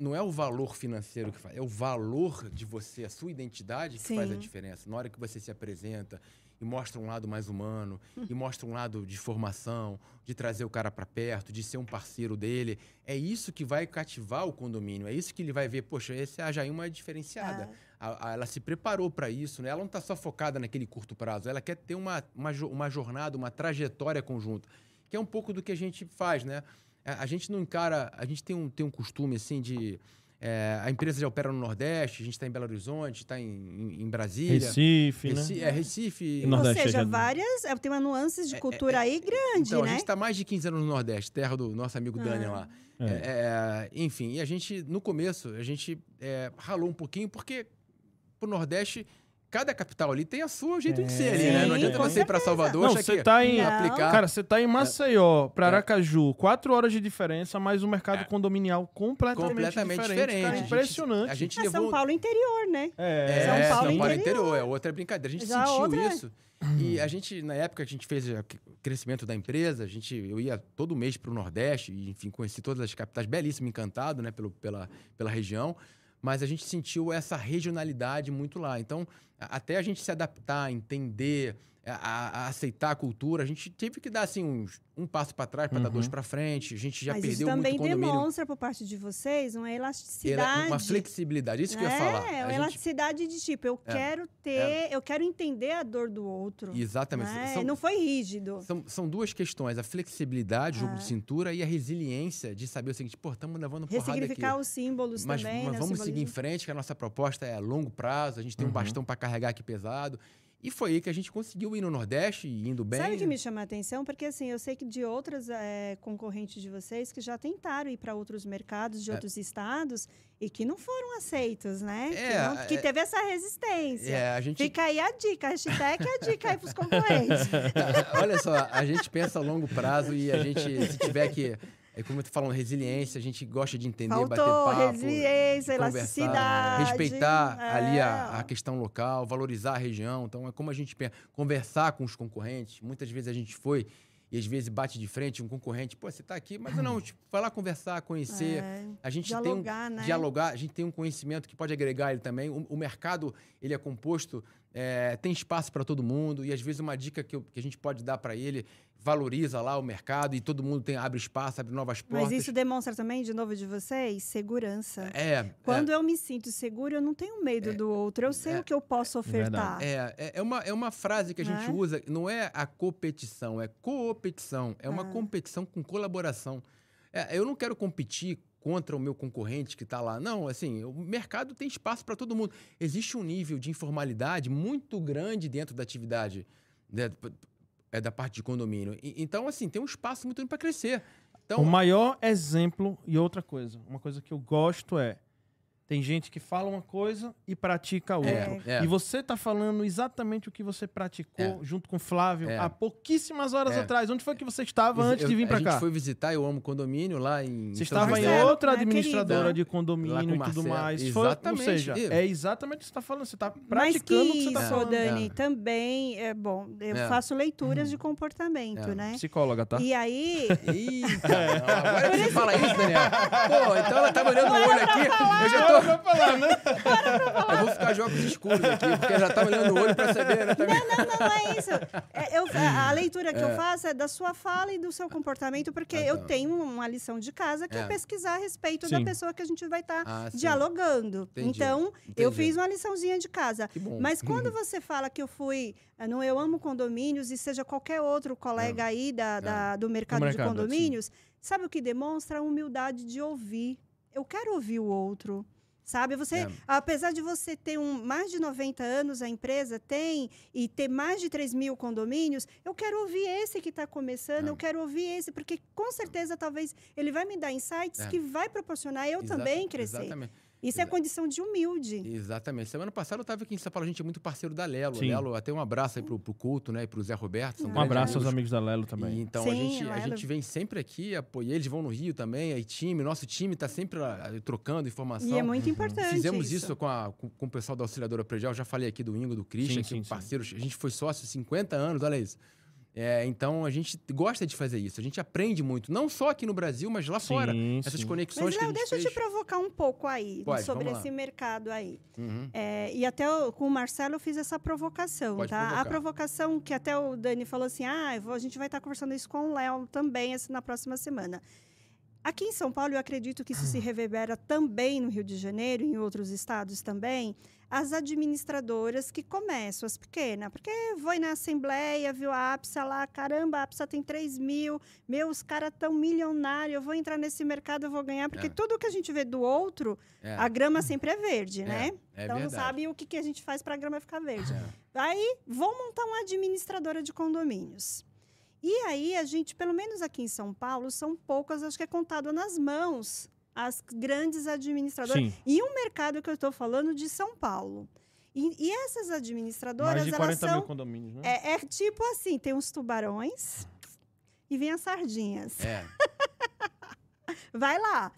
não é o valor financeiro que faz, é o valor de você, a sua identidade que Sim. faz a diferença. Na hora que você se apresenta e mostra um lado mais humano, hum. e mostra um lado de formação, de trazer o cara para perto, de ser um parceiro dele, é isso que vai cativar o condomínio, é isso que ele vai ver, poxa, esse a Jailma é diferenciada. É. A, a, ela se preparou para isso, né? ela não está só focada naquele curto prazo, ela quer ter uma, uma, uma jornada, uma trajetória conjunta, que é um pouco do que a gente faz, né? A, gente não encara. A gente tem um, tem um costume assim de. É, a empresa já opera no Nordeste, a gente está em Belo Horizonte, está em, em, em, Brasília. Recife, Recife né? É, Recife. Ou seja, várias. É, tem uma nuances de é, cultura é, aí grande, então, né? a gente está mais de 15 anos no Nordeste, terra do nosso amigo ah. Daniel lá. É. enfim, e a gente, no começo, a gente ralou um pouquinho, porque pro Nordeste cada capital ali tem a sua jeito é, de ser ali, né? Não adianta você ir para Salvador, não, você tá em aplicar. Cara, você tá em Maceió, para é. Aracaju, quatro horas de diferença, mas o mercado é. condominial completamente, completamente diferente. diferente. Cara, impressionante. A gente, a gente é levou... São Paulo interior, né? É, é São Paulo, São Paulo interior. interior. É outra brincadeira. A gente Já sentiu outra... isso. E a gente, na época que a gente fez o crescimento da empresa, a gente, eu ia todo mês para o Nordeste, e, enfim, conheci todas as capitais, belíssimo, encantado, né, pelo, pela, pela região mas a gente sentiu essa regionalidade muito lá. Então, até a gente se adaptar, entender a, a aceitar a cultura. A gente teve que dar assim uns, um passo para trás para dar dois Uhum. para frente. A gente já Mas perdeu isso também muito condomínio. demonstra por parte de vocês uma Ela- elasticidade. uma flexibilidade, isso que eu ia É, falar. uma A gente- elasticidade de tipo, eu É, quero ter, eu quero entender a dor do outro. Exatamente. né? São, Não foi rígido. são, são duas questões: a flexibilidade, o jogo de cintura e a resiliência de saber o seguinte, pô, estamos levando porrada aqui. Ressignificar os símbolos Mas, também, mas né? vamos seguir em frente, que a nossa proposta é a longo prazo, a gente tem um Uhum. bastão para carregar aqui pesado. E foi aí que a gente conseguiu ir no Nordeste, e indo bem. Sabe o que me chama a atenção? Porque assim, eu sei que de outras eh, concorrentes de vocês que já tentaram ir para outros mercados de É. outros estados e que não foram aceitos, né? É, que, não- que é- teve essa resistência. É, a gente Fica aí a dica, hashtag a dica aí pros concorrentes. Olha só, a gente pensa a longo prazo e a gente, se tiver que. É como eu tô falando, resiliência, a gente gosta de entender, bater Faltou papo. resiliência, elasticidade. Respeitar ali é. a, a questão local, valorizar a região. Então, é como a gente pensa, conversar com os concorrentes. Muitas vezes a gente foi e às vezes bate de frente um concorrente, pô, você tá aqui, mas não, tipo, vai lá conversar, conhecer. É, A gente dialogar, tem um, né? dialogar, a gente tem um conhecimento que pode agregar ele também. O, o mercado ele é composto, é, tem espaço para todo mundo e às vezes uma dica que, eu- que a gente pode dar para ele valoriza lá o mercado e todo mundo tem abre espaço, abre novas portas. Mas isso demonstra também, de novo, de vocês, segurança. é, Quando eu me sinto seguro, eu não tenho medo do outro. Eu sei é. o que eu posso ofertar. é, é, é uma, é uma frase que a gente usa, não é a competição, é coopetição, é uma Ah. competição com colaboração. É, eu não quero competir contra o meu concorrente que está lá. Não, assim, o mercado tem espaço para todo mundo. Existe um nível de informalidade muito grande dentro da atividade né, é, da parte de condomínio. E- então, assim, tem um espaço muito para crescer. Então, o maior exemplo e outra coisa, uma coisa que eu gosto é tem gente que fala uma coisa e pratica outra. é, é. E você tá falando exatamente o que você praticou É. junto com o Flávio É. há pouquíssimas horas É. atrás. Onde foi que você estava Eu- antes de vir A pra gente cá? foi visitar, eu amo condomínio lá em. Você São estava em José. Marcelo, outra né, administradora de com condomínio o e tudo mais. Foi, ou Exatamente. seja, Eu- é exatamente o que você está falando. Você está Mas que praticando o que você está isso, falando. Dani, É. também é bom. Eu É. faço leituras de comportamento, É. né? Psicóloga, tá? E aí, Eita, agora que você fala isso, Daniel. Pô, então ela tá olhando no olho aqui. Eu já tô. Vai falar, né? Eu vou ficar óculos escuros aqui, porque ela tá olhando no olho pra saber, né? Também. não, não, não é isso. É, eu- a, leitura que eu faço é da sua fala e do seu comportamento, porque Ah, eu tá. tenho uma lição de casa que é, É. pesquisar a respeito da Sim. pessoa que a gente vai estar Ah, sim. dialogando. Entendi, Então, eu entendi. fiz uma liçãozinha de casa. Que bom. Mas quando você fala que eu fui eh, no Eu Amo Condomínios e seja qualquer outro colega aí da, da- do mercado, mercado, de condomínios, sabe o que demonstra? A humildade de ouvir. Eu quero ouvir o outro. Sabe, você, É. apesar de você ter um, mais de 90 anos, a empresa tem, e ter mais de 3 mil condomínios, eu quero ouvir esse que está começando, É. eu quero ouvir esse, porque com certeza talvez ele vai me dar insights É. que vai proporcionar eu Exata- também crescer. Exatamente. Isso é condição de humilde. Exatamente. Semana passada eu tava aqui em São Paulo, a gente é muito parceiro da Lelo. Sim. Lelo, até um abraço aí pro, pro Culto, né? E pro Zé Roberto. são Um abraço aos amigos. amigos da Lelo E também. então a, Sim, gente, a gente vem sempre aqui, apoia eles, vão no Rio também, aí time, nosso time tá sempre ah, trocando informação. E é muito importante. Fizemos isso, com, a- com- com o pessoal da Auxiliadora Predial. Já falei aqui do Ingo, do Christian, Sim, que sim, parceiros. A gente foi sócio há 50 anos, olha isso. É, então a gente gosta de fazer isso. A gente aprende muito, não só aqui no Brasil, mas lá fora. Sim, Essas sim. conexões Mas, que Léo, deixa eu fez. te provocar um pouco aí Pode, sobre esse mercado aí. Uhum. É, e até o- com o Marcelo eu fiz essa provocação, Pode tá? provocar. A provocação que até o Dani falou assim: ah, eu vou- a gente vai estar conversando isso com o Léo também esse- na próxima semana. Aqui em São Paulo, eu acredito que isso se reverbera também no Rio de Janeiro, em outros estados também, as administradoras que começam, as pequenas. Porque vou ir na Assembleia, viu a APSA lá, caramba, a APSA tem 3 mil, meus caras tão milionários, eu vou entrar nesse mercado, eu vou ganhar. Porque É. tudo que a gente vê do outro, É, a grama sempre é verde, é, né? é então não verdade. sabe o que, que a gente faz para a grama ficar verde. É. Aí vou montar uma administradora de condomínios. E aí a gente, pelo menos aqui em São Paulo, são poucas, acho que é contado nas mãos as grandes administradoras. Sim, E um mercado que eu estou falando de São Paulo. E, e essas administradoras, mais de elas 40 são mil condomínios, né? é, é tipo assim, tem uns tubarões e vem as sardinhas. É. Vai lá.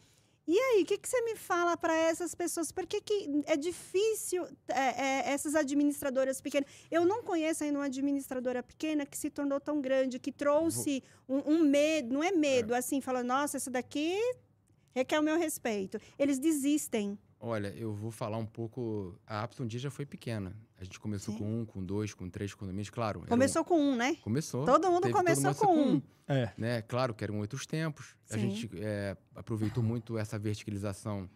E aí, o que, que você me fala para essas pessoas? Por que, que é difícil é, é, essas administradoras pequenas? Eu não conheço ainda uma administradora pequena que se tornou tão grande, que trouxe um, um medo, não é medo, assim, fala, nossa, essa daqui requer o meu respeito. Eles desistem. Olha, eu vou falar um pouco. A Apps um dia já foi pequena. A gente começou Sim. com um, com dois, com três condomínios, claro. era um- Começou com um, né? Começou. Todo mundo teve- começou com um. É. né? Claro que eram outros tempos. A Sim. gente é, aproveitou muito essa verticalização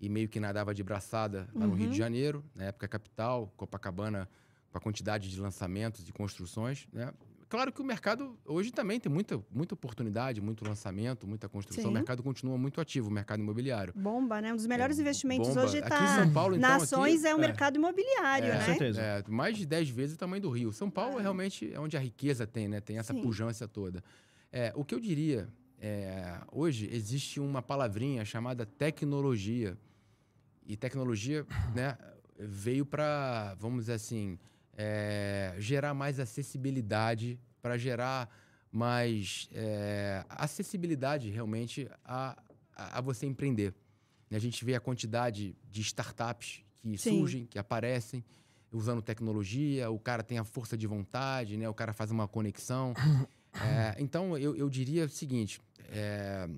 e meio que nadava de braçada lá no Rio Uhum. de Janeiro, na época capital, Copacabana, com a quantidade de lançamentos e construções, né? Claro que o mercado hoje também tem muita, muita oportunidade, muito lançamento, muita construção. Sim. O mercado continua muito ativo, o mercado imobiliário. Bomba, né? Um dos melhores É, investimentos bomba. hoje Aqui em está São Paulo, então, na aqui- é o é. mercado imobiliário, É, né? certeza. É, mais de 10 vezes o tamanho do Rio. São Paulo É. realmente é onde a riqueza tem, né? Tem essa Sim. pujança toda. É, o que eu diria, é, hoje existe uma palavrinha chamada tecnologia. E tecnologia, né, veio para, vamos dizer assim, é, gerar mais acessibilidade, para gerar mais é, acessibilidade realmente a, a, a você empreender. A gente vê a quantidade de startups que Sim. surgem, que aparecem, usando tecnologia, o cara tem a força de vontade, né? o cara faz uma conexão. É, então, eu, eu diria o seguinte: é,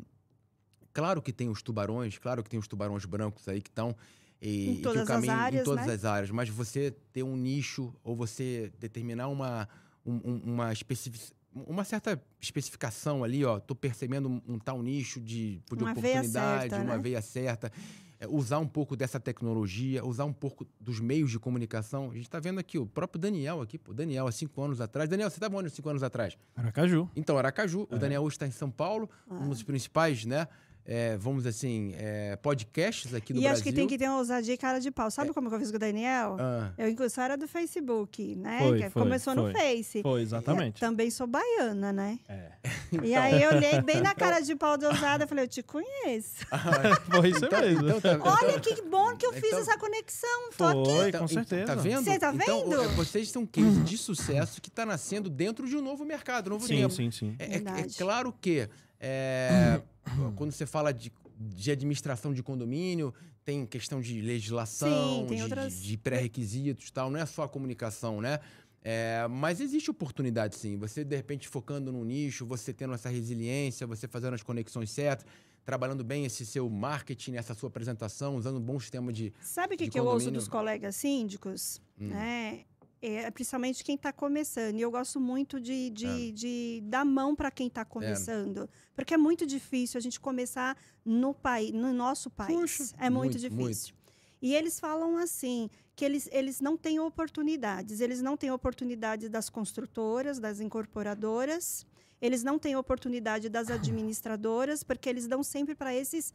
claro que tem os tubarões, claro que tem os tubarões brancos aí que estão. E, Em e que todas o as caminho, áreas, em todas né? as áreas, mas você ter um nicho ou você determinar uma, um- um- uma, especific- uma certa especificação ali, ó, tô percebendo um, um tal nicho de, de Uma veia oportunidade, certa, uma né? veia certa, é, usar um pouco dessa tecnologia, usar um pouco dos meios de comunicação. A gente está vendo aqui o próprio Daniel aqui, pô, Daniel há cinco anos atrás. Daniel, você estava onde há cinco anos atrás? Aracaju. Então, Aracaju. É. O Daniel hoje está em São Paulo, Ah. um dos principais, né? É, vamos dizer assim, é, podcasts aqui do E Brasil. acho que tem que ter uma ousadia e cara de pau. Sabe como que eu fiz com o Daniel? Ah, Eu inclusive era do Facebook, né? Foi, que foi, começou no foi. Face. Foi, exatamente. Também sou baiana, né? É. E aí eu olhei bem na cara de pau de ousada e falei, eu te conheço. Foi isso então, mesmo. então, tá- Olha então- que bom que eu fiz então- essa conexão. Tô aqui. Foi, Então, com então, certeza. Tá vendo? Você tá Então, vendo? é, vocês são um case de sucesso que está nascendo dentro de um novo mercado, um novo Sim, tempo. sim, sim. É, é- é Verdade. claro que é, quando você fala de, de administração de condomínio, tem questão de legislação, Sim, tem de, outras- de pré-requisitos tal, não é só a comunicação, né? É, mas existe oportunidade, sim. Você, de repente, focando num nicho, você tendo essa resiliência, você fazendo as conexões certas, trabalhando bem esse seu marketing, essa sua apresentação, usando um bom sistema de. Sabe o que, que eu ouço dos colegas síndicos? Hum. Né? É, principalmente quem está começando. E eu gosto muito de, de, É. de dar mão para quem está começando. Porque é muito difícil a gente começar no, país, no nosso país. Puxa, é muito, muito, difícil. E eles falam assim, que eles, eles não têm oportunidades. Eles não têm oportunidades das construtoras, das incorporadoras. Eles não têm oportunidade das administradoras, porque eles dão sempre para esses,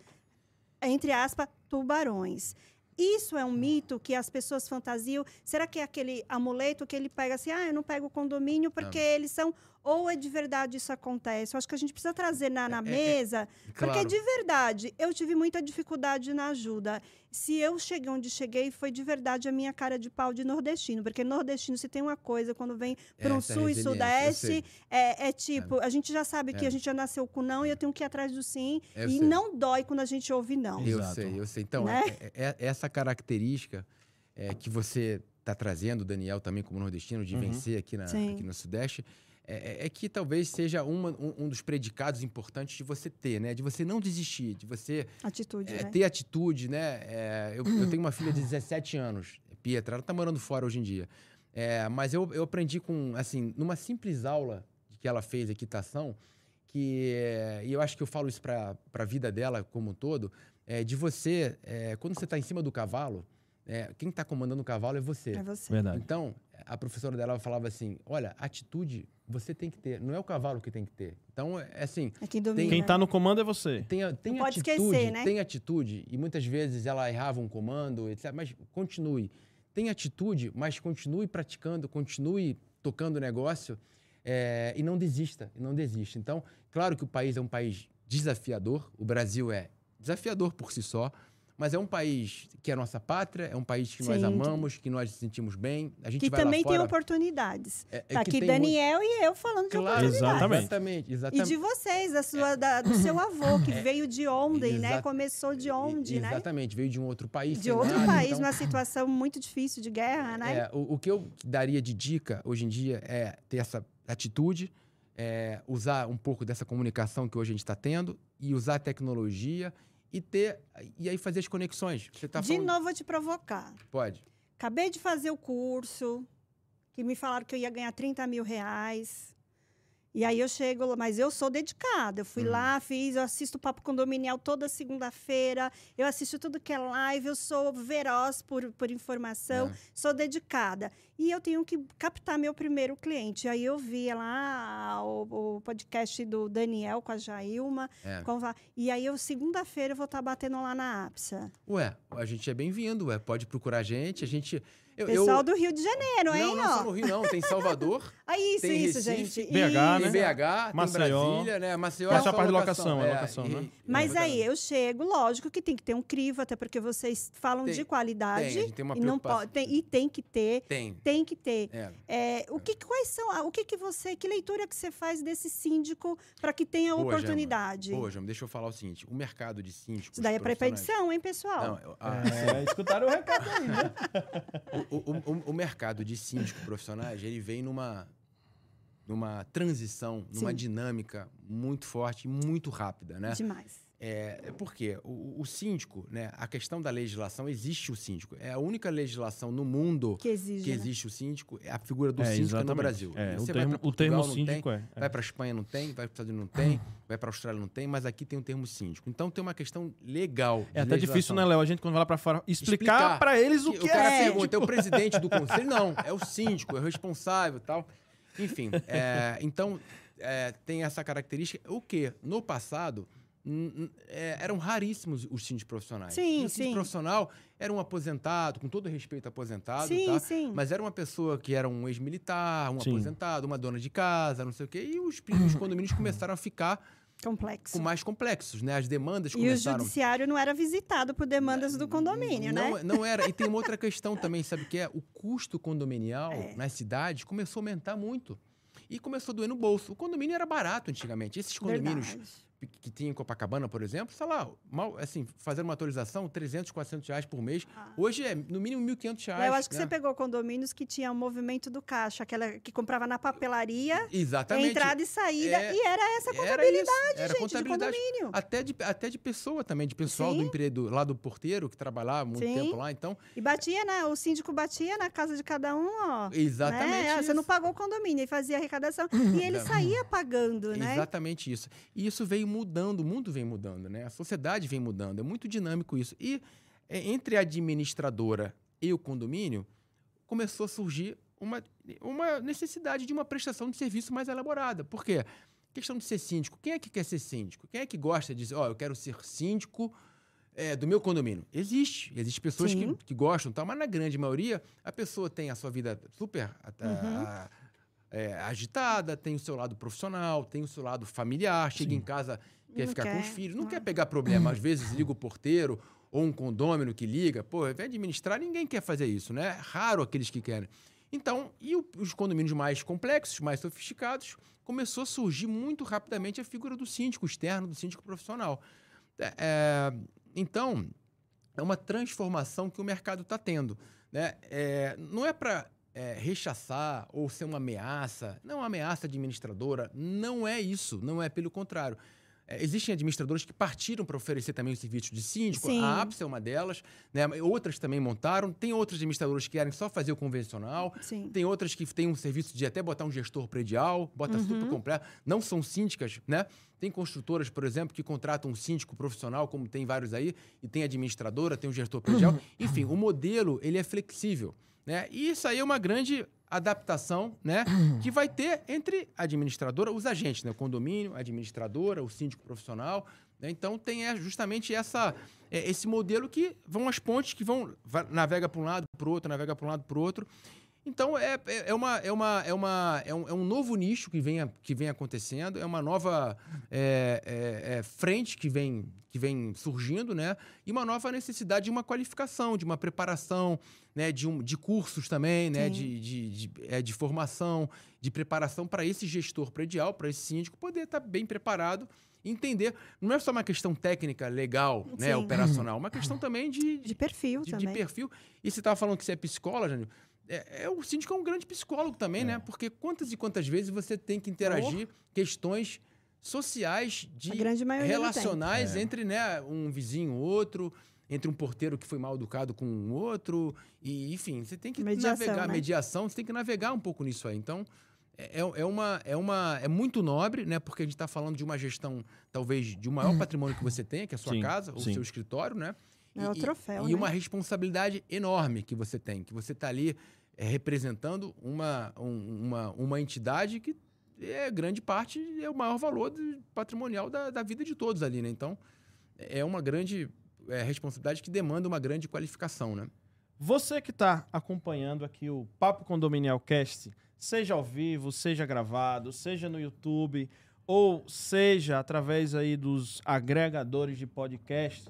entre aspas, tubarões. Isso é um mito que as pessoas fantasiam. Será que é aquele amuleto que ele pega assim, ah, eu não pego o condomínio porque eles são. Ou é de verdade isso acontece? Eu acho que a gente precisa trazer na, na É, é, mesa, porque Claro. de verdade, eu tive muita dificuldade na ajuda. Se eu cheguei onde cheguei, foi de verdade a minha cara de pau de nordestino. Porque nordestino, se tem uma coisa, quando vem para um Essa sul e sudeste, é, é tipo, a gente já sabe que É. a gente já nasceu com não e eu tenho que ir atrás do sim. Eu e sei. não dói quando a gente ouve não. Eu Exato. sei, eu sei. Então, Né? é- é- é essa característica é, que você está trazendo, Daniel, também como nordestino, de Uhum. vencer aqui, na, aqui no Sudeste, é, é- é que talvez seja uma- um, um dos predicados importantes de você ter, né? De você não desistir, de você Atitude, é, né? ter atitude, né? É, eu, eu tenho uma filha de 17 anos, Pietra, ela tá morando fora hoje em dia. É, mas eu, eu aprendi com, assim, numa simples aula que ela fez equitação, que é, e eu acho que eu falo isso para a vida dela como um todo, é, de você, quando você está em cima do cavalo, é, quem está comandando o cavalo é você. É você. Verdade. Então, a professora dela falava assim: olha, atitude você tem que ter, não é o cavalo que tem que ter. Então, é assim, É quem domina. Quem tá no comando é você. tem, tem Não pode atitude, esquecer, né? tem atitude, e muitas vezes ela errava um comando, etc. Mas continue. Tem atitude, mas continue praticando, continue tocando o negócio é, e não desista, e não desista. Então, claro que o país é um país desafiador, o Brasil é desafiador por si só, mas é um país que é a nossa pátria, é um país que nós Sim. amamos, que nós nos sentimos bem. A gente Que vai também lá tem fora, oportunidades. é- é tá aqui tem Daniel e eu falando de Claro, oportunidades. Exatamente. exatamente, E de vocês, da sua, da- do seu avô, que veio de onde, né? Começou de onde, né? Exatamente, veio de um outro país. De outro nada, país, então- numa situação muito difícil de guerra, né? É, o, o que eu daria de dica hoje em dia é ter essa atitude, é, usar um pouco dessa comunicação que hoje a gente está tendo e usar a tecnologia e ter e aí fazer as conexões. Você tá De falando... novo, vou te provocar. Pode. Acabei de fazer o curso, que me falaram que eu ia ganhar 30 mil reais. E aí eu chego, lá, mas eu sou dedicada. Eu fui Uhum. lá, fiz, eu assisto o Papo Condominial toda segunda-feira. Eu assisto tudo que é live, eu sou veroz por, por informação, É. sou dedicada. E eu tenho que captar meu primeiro cliente. Aí eu vi lá o, o podcast do Daniel com a Jailma. É. com a- e aí eu, segunda-feira, eu vou estar batendo lá na APSA. Ué, a gente é bem-vindo, ué. Pode procurar a gente. A gente. Eu, Pessoal eu... do Rio de Janeiro, hein? Não, não ó. só no Rio, não. Tem Salvador, Ah, isso, Tem isso, Recife, gente. BH, Isso. né? tem BH, tem Maceió. Brasília, né? Maceió Mas é a parte de locação, é é, locação, né? e- Mas aí, eu chego, lógico que tem que ter um crivo, até porque vocês falam Tem, de qualidade. tem, a gente tem uma e, não preocupação. pode, tem, e tem que ter, Tem. tem que ter. É. É, o que, quais são, ah, o que, que você, que leitura que você faz desse síndico para que tenha Boa, oportunidade? Boa, João, deixa eu falar o seguinte: o mercado de síndicos. Isso daí é para petição, hein, pessoal? Não, eu- a- É, escutaram o recado aí, né? o, o- o- mercado de síndicos profissionais, ele vem numa, numa transição, numa Sim. dinâmica muito forte e muito rápida, né? Demais. É, porque o, o síndico, né? A questão da legislação, existe o síndico. É a única legislação no mundo Que exige. que né? existe o síndico, é a figura do É, síndico é no exatamente. Brasil. É, o termo, pra o termo Portugal, síndico tem, é. é. Vai para Espanha não tem, vai para os Estados Unidos não tem, vai para a Austrália não tem, mas aqui tem o termo síndico. Então tem uma questão legal. É até difícil, né. Léo? A gente, quando vai lá pra fora, explicar, pra eles o Que que o cara é. pergunta, é o presidente do conselho? Não, é o síndico, é o responsável e tal. Enfim, é, então é, tem essa característica. O que no passado eram raríssimos os síndicos profissionais. Sim, E o sim. profissional era um aposentado, com todo respeito aposentado, Sim, tá? sim. Mas era uma pessoa que era um ex-militar, um Sim. aposentado, uma dona de casa, não sei o quê. E os, os condomínios começaram a ficar Complexo. com mais complexos, né? As demandas E o começaram... judiciário não era visitado por demandas do condomínio, não, né? Não era. E tem uma outra questão também, sabe o que é? O custo condominial É. nas cidades começou a aumentar muito. E começou a doer no bolso. O condomínio era barato antigamente. Esses condomínios Verdade. Que- tinha em Copacabana, por exemplo, sei lá, mal, assim, fazendo uma atualização, 300, 400 reais por mês. Ah. Hoje é no mínimo 1.500 reais. Eu acho que né? você pegou condomínios que tinha o movimento do caixa, aquela que comprava na papelaria, Exatamente. entrada e saída, É, e era essa Era contabilidade, isso, era gente, contabilidade. de condomínio. Até de, até de pessoa também, de pessoal do Sim. emprego lá do porteiro, que trabalhava muito Sim. tempo lá. Então, E batia, né? O síndico batia na casa de cada um, ó. exatamente né? Você não pagou o condomínio, ele fazia arrecadação. e ele saía pagando, né? Exatamente isso. E isso veio mudando, o mundo vem mudando, né? A sociedade vem mudando, é muito dinâmico isso. E é, entre a administradora e o condomínio, começou a surgir uma, uma necessidade de uma prestação de serviço mais elaborada. Por quê? Questão de ser síndico. Quem é que quer ser síndico? Quem é que gosta de dizer, ó, eu quero ser síndico é, do meu condomínio? Existe. Existem pessoas que, que gostam, tal, mas na grande maioria, a pessoa tem a sua vida super a- Uhum. a- é, agitada, tem o seu lado profissional, tem o seu lado familiar, chega Sim. em casa, quer Não ficar com os quer, filhos, não não. quer pegar problema. Às vezes liga o porteiro ou um condômino que liga. Pô, ao invés de administrar, ninguém quer fazer isso, né? Raro aqueles que querem. Então, e os condomínios mais complexos, mais sofisticados, começou a surgir muito rapidamente a figura do síndico externo, do síndico profissional. É, é, então, é uma transformação que o mercado está tendo. Né? É, não é para rechaçar ou ser uma ameaça, não é uma ameaça administradora, não é isso, não é pelo contrário. É, existem administradores que partiram para oferecer também o serviço de síndico, Sim. a APS é uma delas, né? outras também montaram, tem outros administradores que querem só fazer o convencional, Sim. tem outras que têm um serviço de até botar um gestor predial, bota Uhum. super completo. Não são síndicas, né? Tem construtoras, por exemplo, que contratam um síndico profissional, como tem vários aí, e tem administradora, tem um gestor predial. Enfim, o modelo, ele é flexível, né? E isso aí é uma grande adaptação, né? Que vai ter entre a administradora, os agentes, né? O condomínio, a administradora, o síndico profissional. né? Então, tem é, justamente essa, é, esse modelo que vão as pontes que vão, navega para um lado, para o outro, navega para um lado, para o outro. Então é, é, é uma, é, uma, é, uma, é, um, é um novo nicho que vem, que vem acontecendo, é uma nova é, é, é, frente que vem, que vem surgindo, né? E uma nova necessidade de uma qualificação, de uma preparação, né? de, um, de cursos também, né? De, de, de, é, de formação, de preparação para esse gestor predial, para esse síndico poder estar bem preparado. Entender, não é só uma questão técnica, legal, né, Sim. operacional, uma questão também de, De perfil de, de também. perfil. E você estava falando que você é psicóloga, Jânio. É, é, o síndico é um grande psicólogo também, né? Porque quantas e quantas vezes você tem que interagir questões sociais de relacionais É. entre né, um vizinho outro, entre um porteiro que foi mal educado com um outro, e enfim, você tem que Mediação, navegar, né? mediação, você tem que navegar um pouco nisso aí. Então, é, é uma, é uma é muito nobre, né? Porque a gente está falando de uma gestão, talvez, de um maior patrimônio que você tenha, que é a sua Sim, casa, o seu escritório, né? É o E- troféu, E né? uma responsabilidade enorme que você tem, que você está ali é, representando uma, um- uma, uma entidade que é grande parte, é o maior valor do- patrimonial da, da vida de todos ali, né? Então, é uma grande é, responsabilidade que demanda uma grande qualificação, né? Você que está acompanhando aqui o Papo Condominial Cast, seja ao vivo, seja gravado, seja no YouTube ou seja através aí dos agregadores de podcast,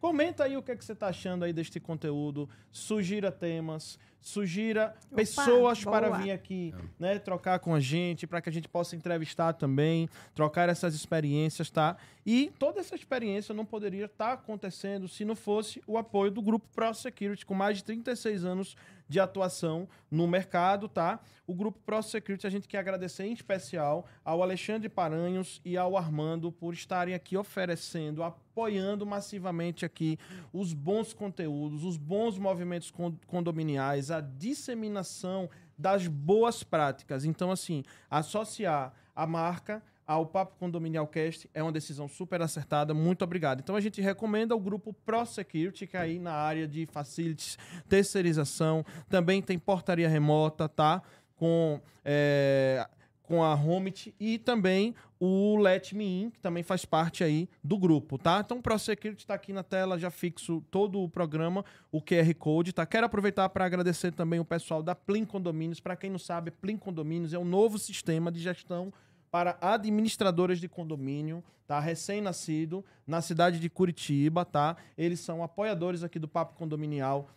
comenta aí o que, é que você está achando aí deste conteúdo, sugira temas, sugira Opa, pessoas boa. para vir aqui, né, trocar com a gente, para que a gente possa entrevistar também, trocar essas experiências, tá? E toda essa experiência não poderia estar acontecendo se não fosse o apoio do grupo Pro Security, com mais de 36 anos de atuação no mercado, tá? O grupo Pro Security, a gente quer agradecer em especial ao Alexandre Paranhos e ao Armando por estarem aqui oferecendo, apoiando massivamente aqui os bons conteúdos, os bons movimentos con- condominiais, a disseminação das boas práticas. Então, assim, associar a marca ao Papo Condominial Cast é uma decisão super acertada. Muito obrigado. Então a gente recomenda o grupo Pro Security, que é aí na área de facilities, terceirização, também tem portaria remota, tá? Com, é, com a Homit e também o Let Me In, que também faz parte aí do grupo, tá? Então o Pro Security está aqui na tela, já fixo todo o programa, o QR Code, tá? Quero aproveitar para agradecer também o pessoal da Plim Condomínios. Para quem não sabe, Plim Condomínios é um novo sistema de gestão para administradoras de condomínio, tá? Recém-nascido, na cidade de Curitiba, tá? Eles são apoiadores aqui do Papo Condominial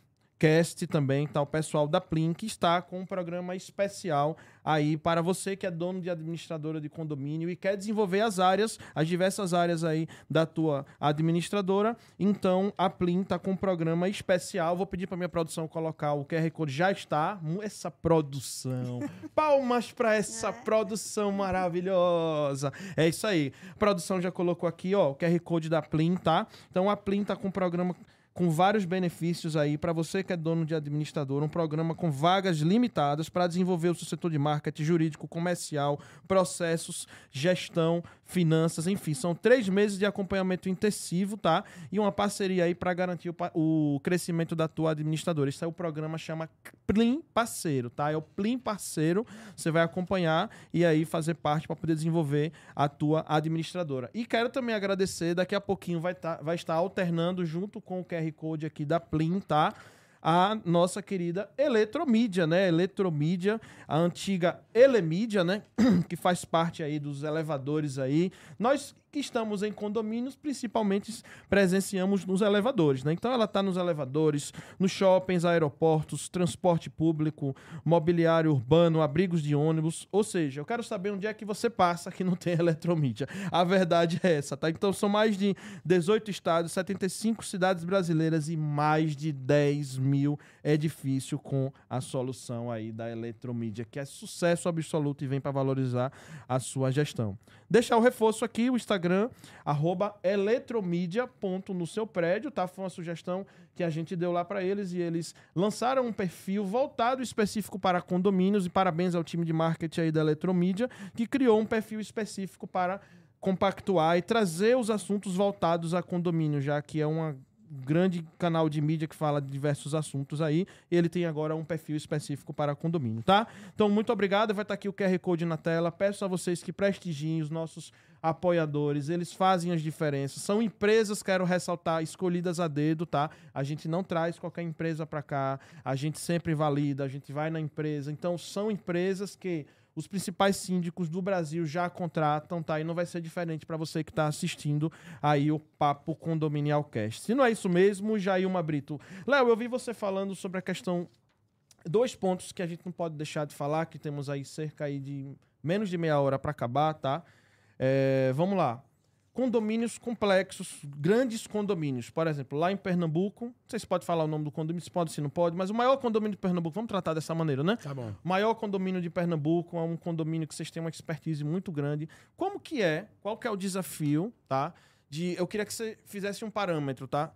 Cast também, tá? O pessoal da Plim que está com um programa especial aí para você que é dono de administradora de condomínio e quer desenvolver as áreas, as diversas áreas aí da tua administradora. Então, a Plim tá com um programa especial. Vou pedir para minha produção colocar o QR Code já está. Essa produção. Palmas para essa produção maravilhosa. É isso aí. A produção já colocou aqui, ó, o QR Code da Plim, tá? Então a Plim tá com um programa com vários benefícios aí para você que é dono de administrador, um programa com vagas limitadas para desenvolver o seu setor de marketing jurídico, comercial, processos, gestão, finanças, enfim, são três meses de acompanhamento intensivo, tá? E uma parceria aí para garantir o, o crescimento da tua administradora. Esse é o programa chama Plim Parceiro, tá? É o Plim Parceiro, você vai acompanhar e aí fazer parte para poder desenvolver a tua administradora. E quero também agradecer, daqui a pouquinho vai, tá, vai estar alternando junto com o QR Code aqui da Plim, tá? A nossa querida Eletromídia, né? Eletromídia, a antiga Elemídia, né? que faz parte aí dos elevadores aí. Nós que estamos em condomínios, principalmente presenciamos nos elevadores, né? Então ela está nos elevadores, nos shoppings, aeroportos, transporte público, mobiliário urbano, abrigos de ônibus. Ou seja, eu quero saber onde é que você passa que não tem eletromídia. A verdade é essa, tá? Então são mais de 18 estados, 75 cidades brasileiras e mais de 10 mil edifícios com a solução aí da eletromídia, que é sucesso absoluto e vem para valorizar a sua gestão. Deixar o reforço aqui, o Instagram, arroba no seu prédio, tá? Foi uma sugestão que a gente deu lá para eles e eles lançaram um perfil voltado específico para condomínios e parabéns ao time de marketing aí da Eletromídia, que criou um perfil específico para compactuar e trazer os assuntos voltados a condomínio, já que é uma grande canal de mídia que fala de diversos assuntos aí. Ele tem agora um perfil específico para condomínio, tá? Então, muito obrigado. Vai estar aqui o QR Code na tela. Peço a vocês que prestigiem os nossos apoiadores. Eles fazem as diferenças. São empresas, quero ressaltar, escolhidas a dedo, tá? A gente não traz qualquer empresa para cá. A gente sempre valida, a gente vai na empresa. Então, são empresas que os principais síndicos do Brasil já contratam, tá? E não vai ser diferente para você que está assistindo aí o Papo Condominial Cast. Se não é isso mesmo, Jailma Brito. Léo, eu vi você falando sobre a questão... Dois pontos que a gente não pode deixar de falar, que temos aí cerca aí de menos de meia hora para acabar, tá? É, vamos lá. Condomínios complexos, grandes condomínios. Por exemplo, lá em Pernambuco, não sei se pode falar o nome do condomínio, se pode, se não pode, mas o maior condomínio de Pernambuco, vamos tratar dessa maneira, né? Tá bom. O maior condomínio de Pernambuco é um condomínio que vocês têm uma expertise muito grande. Como que é? Qual que é o desafio, tá? De, eu queria que você fizesse um parâmetro, tá?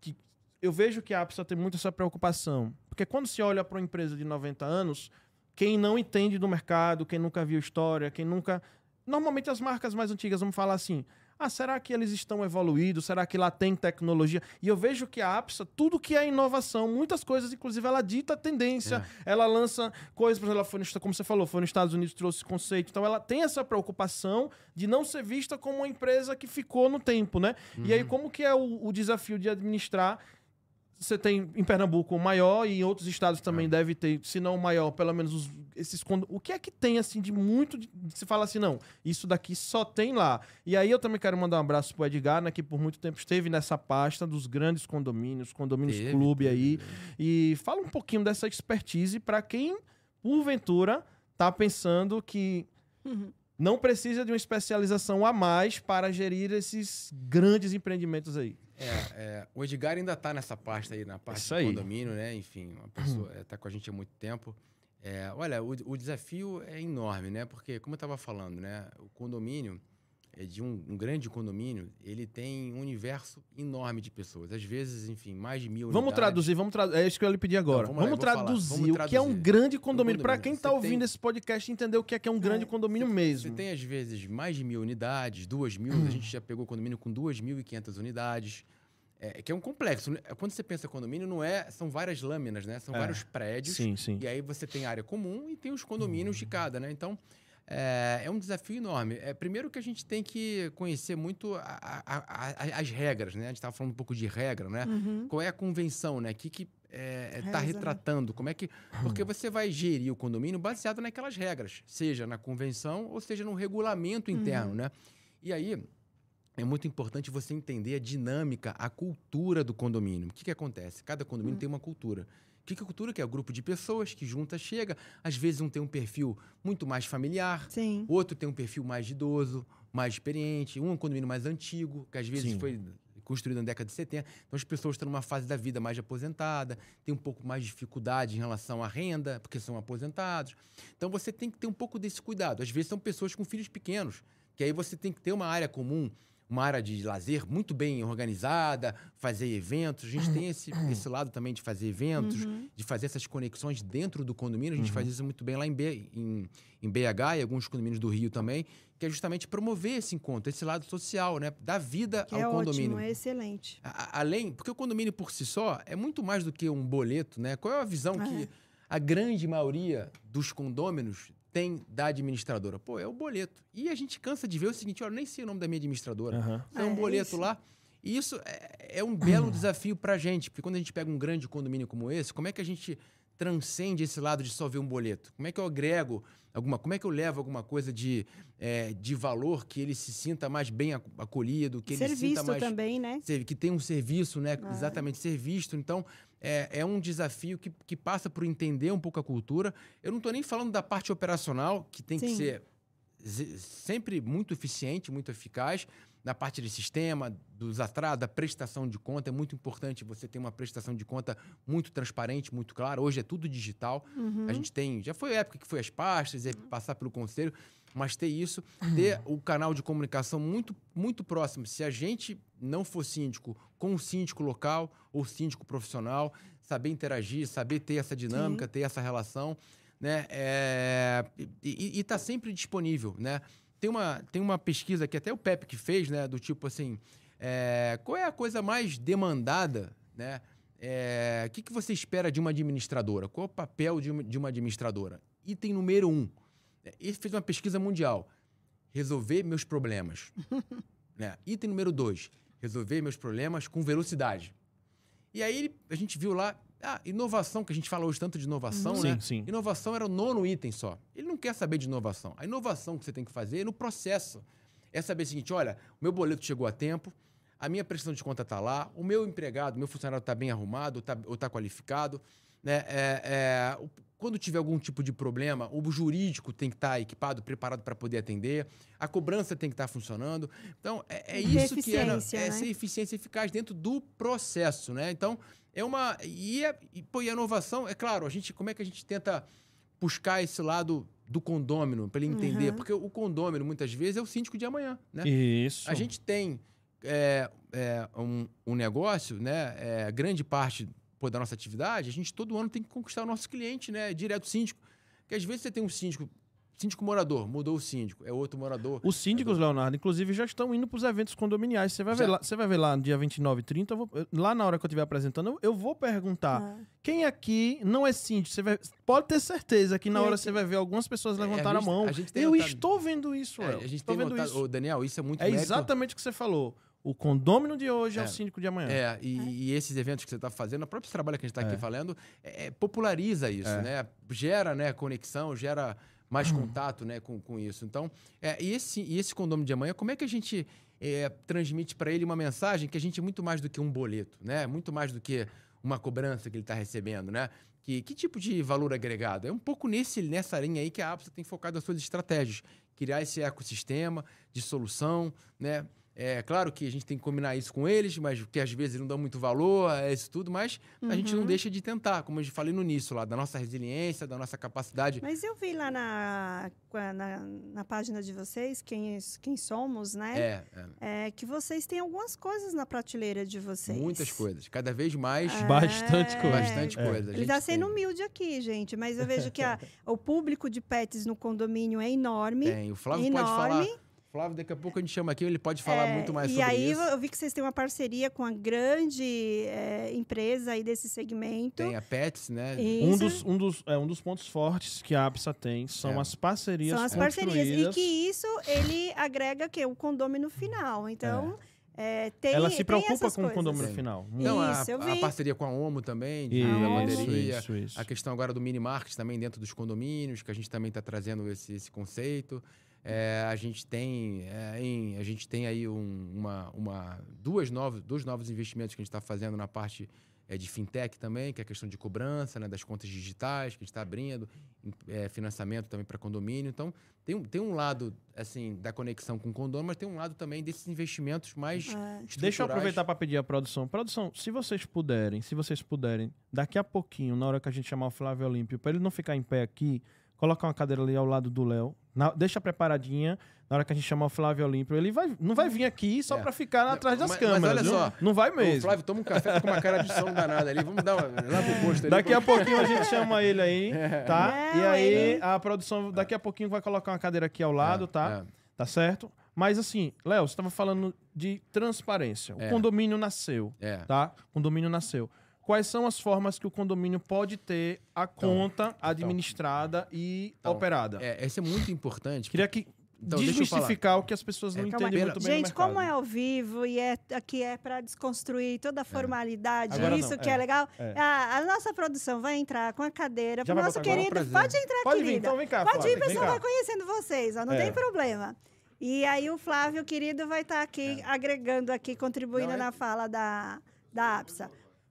Que eu vejo que a APSA tem muito essa preocupação. Porque quando se olha para uma empresa de 90 anos, quem não entende do mercado, quem nunca viu história, quem nunca. Normalmente as marcas mais antigas vamos falar assim: ah, será que eles estão evoluídos? Será que lá tem tecnologia? E eu vejo que a APSA, tudo que é inovação, muitas coisas, inclusive, ela dita tendência, é. ela lança coisas, por exemplo, ela foi no, como você falou, foi nos Estados Unidos, trouxe conceito. Então, ela tem essa preocupação de não ser vista como uma empresa que ficou no tempo, né? Uhum. E aí, como que é o, o desafio de administrar você tem em Pernambuco o maior e em outros estados também é. deve ter, se não o maior, pelo menos os, esses. O que é que tem, assim, de muito. De, se fala assim, não, isso daqui só tem lá. E aí eu também quero mandar um abraço pro Edgar, né, que por muito tempo esteve nessa pasta dos grandes condomínios, condomínios teve, clube teve, aí. Teve. E fala um pouquinho dessa expertise para quem, porventura, tá pensando que. Uhum não precisa de uma especialização a mais para gerir esses grandes empreendimentos aí. É, é, o Edgar ainda está nessa parte aí, na parte do condomínio, né? Enfim, uma pessoa está com a gente há muito tempo. É, olha, o, o, desafio é enorme, né? Porque, como eu estava falando, né? O condomínio, é de um, um, grande condomínio, ele tem um universo enorme de pessoas. Às vezes, enfim, mais de mil Vamos unidades. traduzir, vamos traduzir. É isso que eu lhe pedir agora. Não, vamos, vamos, traduzir vamos, traduzir o que é um grande condomínio. Um Para quem está ouvindo tem... esse podcast entender o que é, que é um é, grande condomínio você, mesmo. Você tem, às vezes, mais de mil unidades, duas mil. Hum. A gente já pegou condomínio com duas mil e quinhentas unidades. É, que é um complexo. Né? Quando você pensa condomínio, não é, são várias lâminas, né? São é. vários prédios. Sim, sim. E aí você tem área comum e tem os condomínios de cada, né? Então, é, é um desafio enorme. É, primeiro que a gente tem que conhecer muito a, a, a, as regras, né? A gente estava falando um pouco de regra, né? Uhum. Qual é a convenção, né? O que, que está é, retratando? Como é que... Porque você vai gerir o condomínio baseado naquelas regras. Seja na convenção ou seja no regulamento interno, uhum. né? E aí é muito importante você entender a dinâmica, a cultura do condomínio. O que, que acontece? Cada condomínio hum. tem uma cultura. O que, que é cultura? Que é o um grupo de pessoas que junta, chega. Às vezes um tem um perfil muito mais familiar, Sim. outro tem um perfil mais idoso, mais experiente, um é um condomínio mais antigo, que às vezes Sim. foi construído na década de 70. Então as pessoas estão numa fase da vida mais aposentada, tem um pouco mais de dificuldade em relação à renda, porque são aposentados. Então você tem que ter um pouco desse cuidado. Às vezes são pessoas com filhos pequenos, que aí você tem que ter uma área comum uma área de lazer muito bem organizada, fazer eventos. A gente tem esse, esse lado também de fazer eventos, uhum. de fazer essas conexões dentro do condomínio. A gente uhum. faz isso muito bem lá em, B, em, em BH e alguns condomínios do Rio também, que é justamente promover esse encontro, esse lado social, né? Da vida que ao é condomínio. Ótimo, é excelente. A, além, porque o condomínio por si só é muito mais do que um boleto, né? Qual é a visão ah, que é. a grande maioria dos condôminos tem da administradora? Pô, é o boleto. E a gente cansa de ver o seguinte: olha, nem sei o nome da minha administradora. Uhum. Tem um é, boleto lá. E isso é, é um belo desafio para a gente, porque quando a gente pega um grande condomínio como esse, como é que a gente transcende esse lado de só ver um boleto? Como é que eu agrego alguma, como é que eu levo alguma coisa de, é, de valor que ele se sinta mais bem acolhido, que ser ele sinta mais também, né? Que tem um serviço, né? Ah. Exatamente, ser visto. Então, é, é um desafio que, que passa por entender um pouco a cultura. Eu não estou nem falando da parte operacional, que tem Sim. que ser sempre muito eficiente, muito eficaz. Na parte de sistema, dos atrasos, da prestação de conta, é muito importante você ter uma prestação de conta muito transparente, muito clara. Hoje é tudo digital. Uhum. A gente tem. Já foi a época que foi as pastas, é passar pelo conselho mas ter isso, ter o canal de comunicação muito, muito próximo. Se a gente não for síndico com o síndico local ou síndico profissional, saber interagir, saber ter essa dinâmica, Sim. ter essa relação, né? É, e está sempre disponível, né? Tem uma, tem uma pesquisa que até o Pepe que fez, né? Do tipo assim, é, qual é a coisa mais demandada, né? É, o que, que você espera de uma administradora? Qual é o papel de uma, de uma administradora? Item número um, ele fez uma pesquisa mundial. Resolver meus problemas. né? Item número dois. Resolver meus problemas com velocidade. E aí a gente viu lá, ah, inovação, que a gente fala hoje tanto de inovação, uhum. né? Sim, sim. Inovação era o nono item só. Ele não quer saber de inovação. A inovação que você tem que fazer é no processo. É saber o seguinte: olha, o meu boleto chegou a tempo, a minha prestação de conta está lá, o meu empregado, o meu funcionário está bem arrumado, está tá qualificado, né? É, é, quando tiver algum tipo de problema, o jurídico tem que estar tá equipado, preparado para poder atender, a cobrança tem que estar tá funcionando. Então, é, é isso que é, é né? essa eficiência eficaz dentro do processo, né? Então, é uma. E, é, e, pô, e a inovação, é claro, a gente, como é que a gente tenta buscar esse lado do condômino, para ele entender? Uhum. Porque o condômino, muitas vezes, é o síndico de amanhã, né? Isso. A gente tem é, é, um, um, negócio, né? É, grande parte pô, da nossa atividade, a gente todo ano tem que conquistar o nosso cliente, né? Direto síndico. Porque às vezes você tem um síndico Síndico morador, mudou o síndico, é outro morador. Os síndicos, é Leonardo, inclusive, já estão indo para os eventos condominiais. Você vai, ver lá, você vai ver lá no dia 29 e 30, vou, lá na hora que eu estiver apresentando, eu, eu vou perguntar ah. quem aqui não é síndico. Você vai, pode ter certeza que na hora você vai ver algumas pessoas levantaram é, a, gente, a, mão. A eu notado, estou vendo isso, é, A gente estou vendo notado, isso. Daniel, isso é muito É mérito. exatamente o que você falou. O condômino de hoje é, é o síndico de amanhã. É, e, é. e esses eventos que você está fazendo, o próprio trabalho que a gente está aqui é. falando, é, populariza isso, é. né? Gera né, conexão, gera mais uhum. contato né, com, com isso. Então, é, e, esse, e esse condomínio de amanhã, como é que a gente é, transmite para ele uma mensagem que a gente é muito mais do que um boleto, né? Muito mais do que uma cobrança que ele está recebendo, né? Que, que tipo de valor agregado? É um pouco nesse, nessa linha aí que a APSA tem focado as suas estratégias. Criar esse ecossistema de solução, né? É claro que a gente tem que combinar isso com eles, mas que às vezes não dão muito valor a isso tudo, mas uhum. a gente não uhum. deixa de tentar, como eu falei no início lá, da nossa resiliência, da nossa capacidade. Mas eu vi lá na, na, na página de vocês, quem, quem somos, né? É, é. é, que vocês têm algumas coisas na prateleira de vocês. Muitas coisas, cada vez mais. É, bastante coisa. Bastante é. coisa. Ele está sendo tem. humilde aqui, gente, mas eu vejo que a, o público de pets no condomínio é enorme. Tem, o Flávio enorme. pode falar Flávio, daqui a pouco a gente chama aqui, ele pode falar é, muito mais sobre isso. E aí eu vi que vocês têm uma parceria com a grande é, empresa aí desse segmento. Tem a Pets, né? Isso. Um dos, um, dos, é, um dos pontos fortes que a APSA tem são é. as parcerias São as parcerias. E que isso, ele agrega que o condômino final. Então... É, tem, Ela se preocupa com o condomínio final. Não, isso, a, a, parceria com a OMO também, de isso, lavanderia. Isso, isso. A questão agora do mini market também dentro dos condomínios, que a gente também está trazendo esse, esse conceito. É, a gente tem é, em, a gente tem aí um, uma, uma duas novos dois novos investimentos que a gente está fazendo na parte é, de fintech também que é a questão de cobrança né, das contas digitais que a gente está abrindo é, financiamento também para condomínio. Então tem um, tem um lado assim da conexão com o condomínio mas tem um lado também desses investimentos mais é. deixa eu aproveitar para pedir a produção. Produção se vocês puderem se vocês puderem daqui a pouquinho na hora que a gente chamar o Flávio Olímpio para ele não ficar em pé aqui coloca uma cadeira ali ao lado do Léo na, deixa preparadinha. Na hora que a gente chamar o Flávio Olímpio, ele vai, não vai vir aqui só é. pra ficar atrás das mas, câmeras. Mas olha viu? só. Não vai mesmo. O Flávio, toma um café, tá com uma cara de som danada ali. Vamos dar uma, lá pro posto ali. Daqui a pouquinho a gente chama ele aí, tá? e aí a produção, daqui a pouquinho vai colocar uma cadeira aqui ao lado, é, tá? É. Tá certo? Mas assim, Léo, você estava falando de transparência. O é. condomínio nasceu, é. tá? O condomínio nasceu quais são as formas que o condomínio pode ter a então, conta então, administrada então, e então, operada. É, isso é muito importante. Queria que então, desmistificar o que as pessoas não é, entendem muito bem Gente, como é ao vivo e é aqui é para desconstruir toda a é. formalidade, é. isso que é, é legal. É. A, a, nossa produção vai entrar com a cadeira para nosso querido. Pode entrar, pode querida. Vir, então vem cá, pode ir, pessoal vai conhecendo vocês, ó, não tem problema. E aí o Flávio, querido, vai estar tá aqui agregando aqui, contribuindo não, na fala da, da APSA.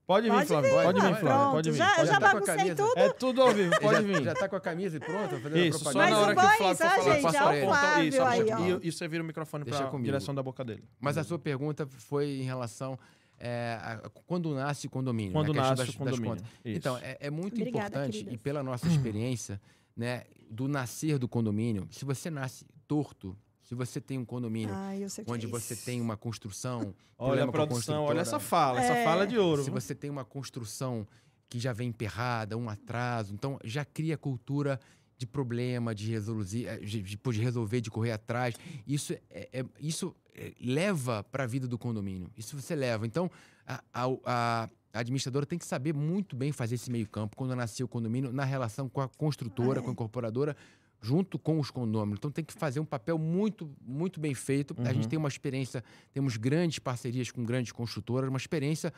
Pode vir, Flávio. Pode, pode vir, Flávio. Pode vir. Já, pode já tá baguncei tudo. É tudo ao vivo, pode vir. Já tá com a camisa e pronto? Isso, só na hora que o Flávio for falar, gente, eu passo pra ele. Isso, aí, e, você vira o microfone Deixa pra comigo. direção da boca dele. Mas a sua pergunta foi em relação... É, a, quando nasce o condomínio. Quando né, nasce das, o condomínio. Então, é, é muito Obrigada, importante, queridas. e pela nossa experiência, né, do nascer do condomínio, se você nasce torto, se você tem um condomínio ah, onde é você tem uma construção. olha a produção, olha essa fala, é. essa fala de ouro. Se você tem uma construção que já vem emperrada, um atraso, então já cria cultura de problema, de resolver, eh, de, de resolver, de correr atrás. Isso, é, é isso eh, leva para a vida do condomínio. Isso você leva. Então, a, a, a, administradora tem que saber muito bem fazer esse meio campo quando nasceu o condomínio, na relação com a construtora, com a incorporadora, junto com os condôminos. Então tem que fazer um papel muito, muito bem feito. Uhum. A gente uhum. tem uma experiência, temos grandes parcerias com grandes construtoras, uma experiência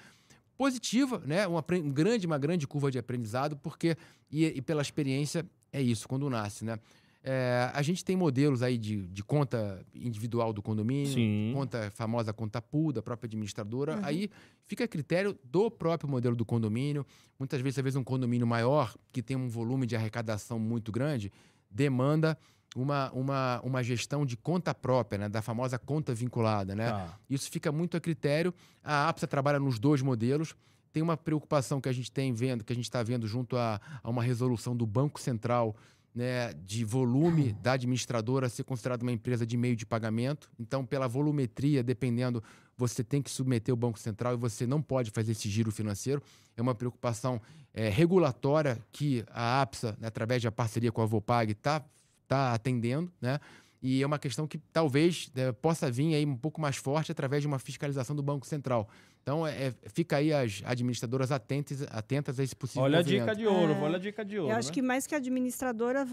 positiva, né? Uma, um grande, uma grande curva de aprendizado, porque e, e, pela experiência é isso quando nasce, né? É, a gente tem modelos aí de, de conta individual do condomínio, Sim. conta famosa conta pool da própria administradora. Uhum. Aí fica a critério do próprio modelo do condomínio. Muitas vezes, vezes, um condomínio maior, que tem um volume de arrecadação muito grande, demanda uma, uma, uma gestão de conta própria, né? da famosa conta vinculada. Né? Tá. Isso fica muito a critério. A APSA trabalha nos dois modelos. Tem uma preocupação que a gente tem vendo, que a gente está vendo junto a, a uma resolução do Banco Central, né, de volume da administradora ser considerada uma empresa de meio de pagamento. Então, pela volumetria, dependendo, você tem que submeter o Banco Central e você não pode fazer esse giro financeiro. É uma preocupação é, regulatória que a APSA, né, através da parceria com a Vopag, está tá atendendo, né? E é uma questão que talvez né, possa vir aí um pouco mais forte através de uma fiscalização do Banco Central. Então, é, é, fica aí as administradoras atentas, atentas a esse possível Olha a dica de ouro, É. olha a dica de ouro. Eu acho né? que mais que administradora,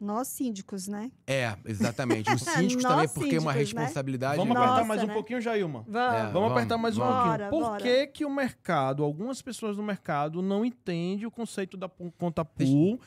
nós síndicos, né? É, exatamente. Os síndicos também, porque é uma né? responsabilidade. Vamos Nossa, apertar mais um né? pouquinho, Jailma. Vamos. É. Vamos, Vamos, apertar mais um pouquinho. Bora, Por bora. que, que o mercado, algumas pessoas do mercado, não entendem o conceito da conta pool?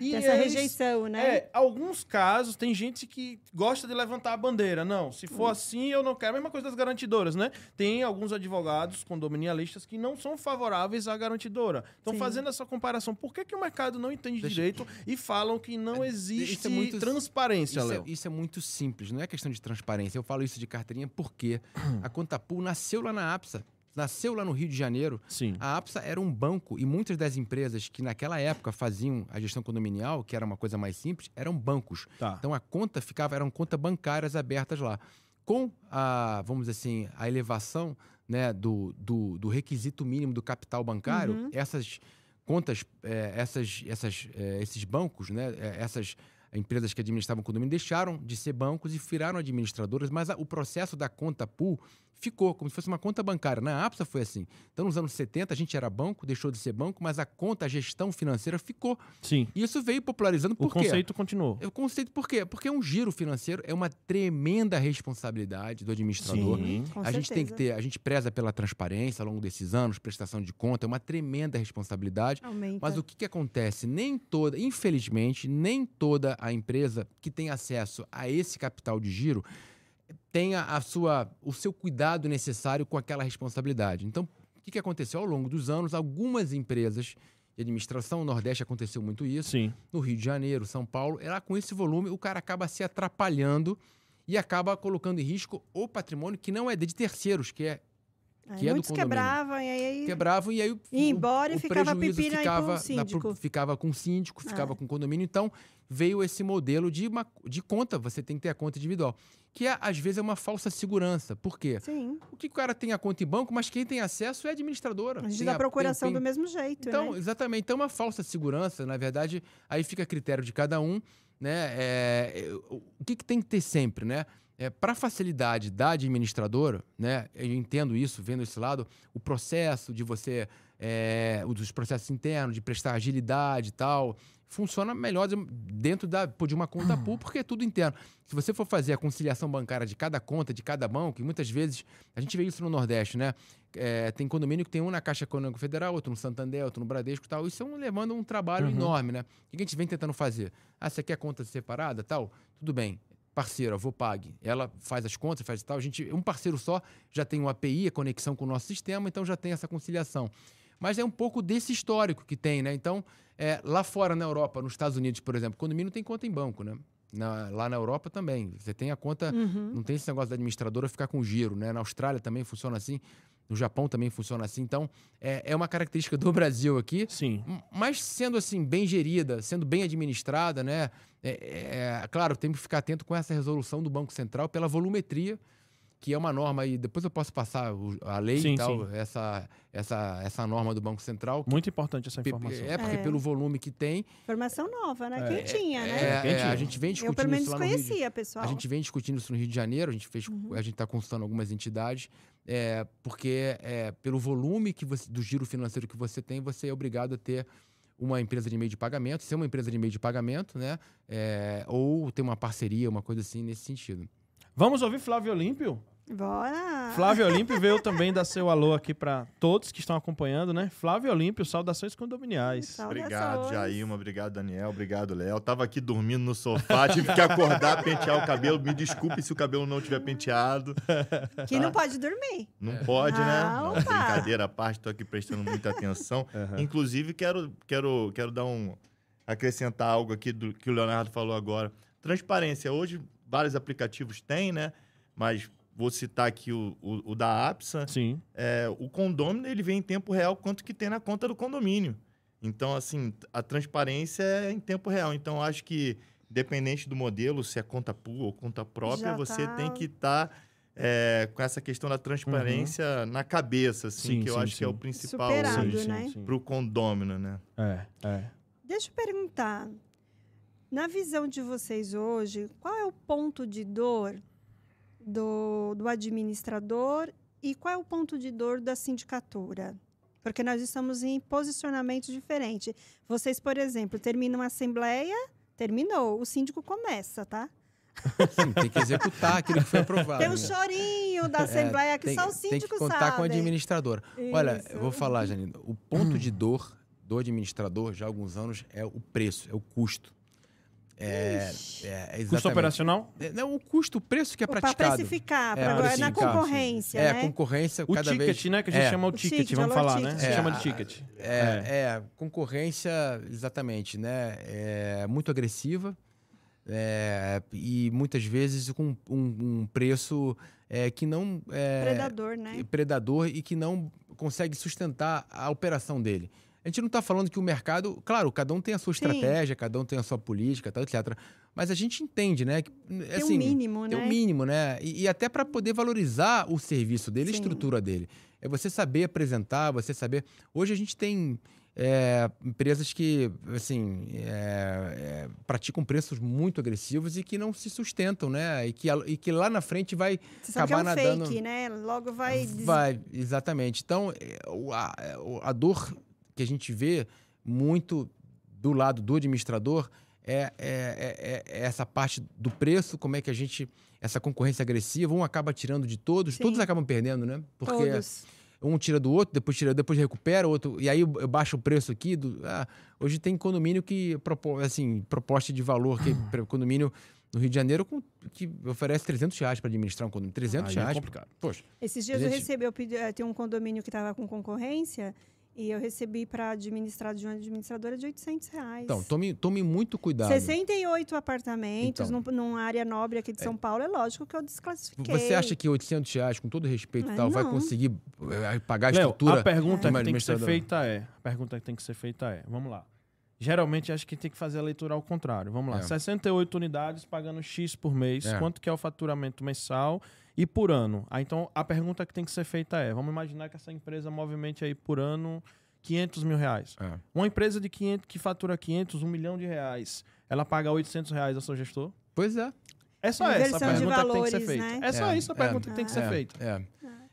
E Tem essa eles- rejeição, né? É, alguns casos tem gente que gosta de levantar a bandeira. Não, se Hum. for assim, eu não quero. A mesma coisa das garantidoras, né? Tem alguns advogados condominialistas que não são favoráveis à garantidora. Então, Sim. fazendo essa comparação, por que, que o mercado não entende Deixa- direito e falam que não É, existe isso é muito- transparência, Isso é, Léo? isso é muito simples, não é questão de transparência. Eu falo isso de carteirinha porque a Conta Pool nasceu lá na APSA, nasceu lá no Rio de Janeiro. Sim. A APSA era um banco e muitas das empresas que naquela época faziam a gestão condominial, que era uma coisa mais simples, eram bancos. Tá. Então a conta ficava, eram contas bancárias abertas lá. Com a, vamos dizer assim, a elevação né, do, do, do requisito mínimo do capital bancário, Uhum. essas contas, eh, essas, essas, eh, esses bancos, né, eh, essas empresas que administravam condomínio deixaram de ser bancos e viraram administradoras, mas a- o processo da conta pool ficou como se fosse uma conta bancária. Na APSA foi assim. Então, nos anos 70, a gente era banco, deixou de ser banco, mas a conta, a gestão financeira ficou. Sim. E isso veio popularizando O por quê? conceito continuou. É O conceito por quê? Porque um giro financeiro é uma tremenda responsabilidade do administrador. Sim. Com a gente tem que certeza. ter, a gente preza pela transparência ao longo desses anos, prestação de conta, é uma tremenda responsabilidade. Aumenta. Mas o que, que acontece? Nem toda, infelizmente, nem toda a empresa que tem acesso a esse capital de giro tenha a sua, o seu cuidado necessário com aquela responsabilidade. Então, o que, que aconteceu? Ao longo dos anos, algumas empresas de administração, no Nordeste aconteceu muito isso, Sim. no Rio de Janeiro, São Paulo, ela com esse volume, o cara acaba se atrapalhando e acaba colocando em risco o patrimônio que não é de terceiros, que é Aí que é do muitos condomínio. quebravam e aí quebravam e aí o, Ia embora e o ficava prejuízo pepino aí com o ficava, na- síndico. ficava com o síndico, ficava Ah. com o condomínio. Então, veio esse modelo de, uma, de conta, você tem que ter a conta individual. Que é, às vezes é uma falsa segurança. Por quê? sim. O que o cara tem a conta em banco, mas quem tem acesso é a administradora. A gente Tem dá tem- procuração tem- do mesmo jeito, Então, né? exatamente. Então, uma falsa segurança, na verdade, aí fica a critério de cada um, né? É, é, o que, que tem que ter sempre, né? É, Para facilidade da administradora, né? Eu entendo isso, vendo esse lado, o processo de você, é, o dos processos internos, de prestar agilidade e tal, funciona melhor de- dentro da, de uma conta pool, porque é tudo interno. Se você for fazer a conciliação bancária de cada conta, de cada banco, e muitas vezes, a gente vê isso no Nordeste, né? É, tem condomínio que tem um na Caixa Econômica Federal, outro no Santander, outro no Bradesco e tal. Isso é um, levando um trabalho Uhum. enorme, né? O que a gente vem tentando fazer? Ah, você quer conta separada tal? Tudo bem. Parceira, vou pague. Ela faz as contas, faz tal. A gente, um parceiro só já tem o API, a conexão com o nosso sistema, então já tem essa conciliação. Mas é um pouco desse histórico que tem, né? Então, é, lá fora na Europa, nos Estados Unidos, por exemplo, condomínio tem conta em banco, né? Na- lá na Europa também. Você tem a conta Uhum. não tem esse negócio da administradora ficar com giro, né? Na Austrália também funciona assim, no Japão também funciona assim. Então, é, é uma característica do Brasil aqui, Sim. mas sendo assim, bem gerida, sendo bem administrada, né? É, é, claro, tem que ficar atento com essa resolução do Banco Central pela volumetria, que é uma norma aí. Depois eu posso passar a lei Sim, e tal, Essa, essa, essa norma do Banco Central. Muito importante essa informação. É porque É. pelo volume que tem, Informação nova, né? É, Quem tinha, é, né? é, tinha? a gente vem Eu, discutindo pelo menos, isso lá no Rio de- conhecia, pessoal. a gente vem discutindo isso no Rio de Janeiro, a gente fez, Uhum. a gente está consultando algumas entidades, é, porque é, pelo volume que você, do giro financeiro que você tem, você é obrigado a ter uma empresa de meio de pagamento, ser uma empresa de meio de pagamento, né? É, ou ter uma parceria, uma coisa assim nesse sentido. Vamos ouvir Flávio Olímpio? Bora! Flávio Olímpio veio também dar seu alô aqui para todos que estão acompanhando, né? Flávio Olímpio, saudações condominiais. Saudações. Obrigado, Jailma. Obrigado, Daniel. Obrigado, Léo. Tava aqui dormindo no sofá, tive que acordar, pentear o cabelo. Me desculpe se o cabelo não tiver penteado. Que não pode dormir. Não pode, né? Ah, Não, opa. brincadeira à parte, tô aqui prestando muita atenção. Inclusive, quero, quero, quero dar um. acrescentar algo aqui do que o Leonardo falou agora. Transparência. Hoje, vários aplicativos têm, né? Mas vou citar aqui o, o, o da APSA. Sim. É, o condômino ele vê em tempo real quanto que tem na conta do condomínio. Então, assim, a transparência é em tempo real. Então, eu acho que, independente do modelo, se é conta pool ou conta própria, Já você tá- tem que estar com essa questão da transparência na cabeça, assim, Sim, que eu sim, acho que é o sim. principal né? para o condômino, né? É, é. Deixa eu perguntar. Na visão de vocês hoje, qual é o ponto de dor do, do administrador e qual é o ponto de dor da sindicatura? Porque nós estamos em posicionamentos diferentes. Vocês, por exemplo, terminam a assembleia, terminou, o síndico começa, tá? Sim, tem que executar aquilo que foi aprovado. Tem um né? chorinho da É, assembleia que tem, só o tem síndico que contar sabe. com o administrador. Olha, Isso. eu vou falar, Janine, o ponto de dor do administrador já há alguns anos é o preço, é o custo. É, é, é Custo operacional? É, não, o custo, o preço que é Para praticado. precificar, É, pra agora, na concorrência, É, né? concorrência O cada ticket, vez... né? Que a gente é, chama o O ticket, ticket, vamos falar, né? ticket. Se É, chama de ticket. É, é, concorrência, exatamente, né? É muito agressiva é, e muitas vezes com um, um preço é, que não é Predador, né? predador e que não consegue sustentar a operação dele. A gente não está falando que o mercado, claro, cada um tem a sua Sim. estratégia, cada um tem a sua política, tal, etc. Mas a gente entende, né? Que, Tem assim, um mínimo, tem né? um mínimo, né? E, e até para poder valorizar o serviço dele, a Sim. estrutura dele. É você saber apresentar, você saber. Hoje a gente tem é, empresas que, assim, é, é, praticam preços muito agressivos e que não se sustentam, né? E que, a- e que lá na frente vai Você sabe que é um acabar nadando- fake, né? Logo vai... Vai, exatamente. Então, é, o- a, o- a dor que a gente vê muito do lado do administrador é, é- é- é essa parte do preço, como é que a gente. Essa concorrência agressiva, um acaba tirando de todos, Sim. todos acabam perdendo, né? Porque Todos. um tira do outro, depois tira, depois recupera, o outro, e aí eu baixo o preço aqui. Do, ah, hoje tem condomínio que, propo- assim, proposta de valor, que pra- condomínio no Rio de Janeiro com- que oferece 300 reais para administrar um condomínio. 300 Aí é reais. complicado. Poxa. Esses dias eu recebi, eu pedi, eh, tem um condomínio que estava com concorrência e eu recebi para administrar de uma administradora de 800 reais. Então, tome, tome muito cuidado. 68 apartamentos Então. num- numa área nobre aqui de São Paulo, é lógico que eu desclassifiquei. Você acha que 800 reais, com todo respeito e Ah, tal, vai não. conseguir eh, pagar a Léo, estrutura? a pergunta uma que tem que ser feita é... A pergunta que tem que ser feita é... Vamos lá. Geralmente, acho que tem que fazer a leitura ao contrário. Vamos lá. É. 68 unidades pagando X por mês. É. Quanto que é o faturamento mensal e por ano? Ah, então, a pergunta que tem que ser feita é... Vamos imaginar que essa empresa movimente aí por ano 500 mil reais. É. Uma empresa de 500, que fatura 500, um milhão de reais, ela paga 800 reais ao seu gestor? Pois é. É só essa a pergunta que tem que ser valores, feita. né? É só É, isso a é. pergunta que tem que ser é, feita. É.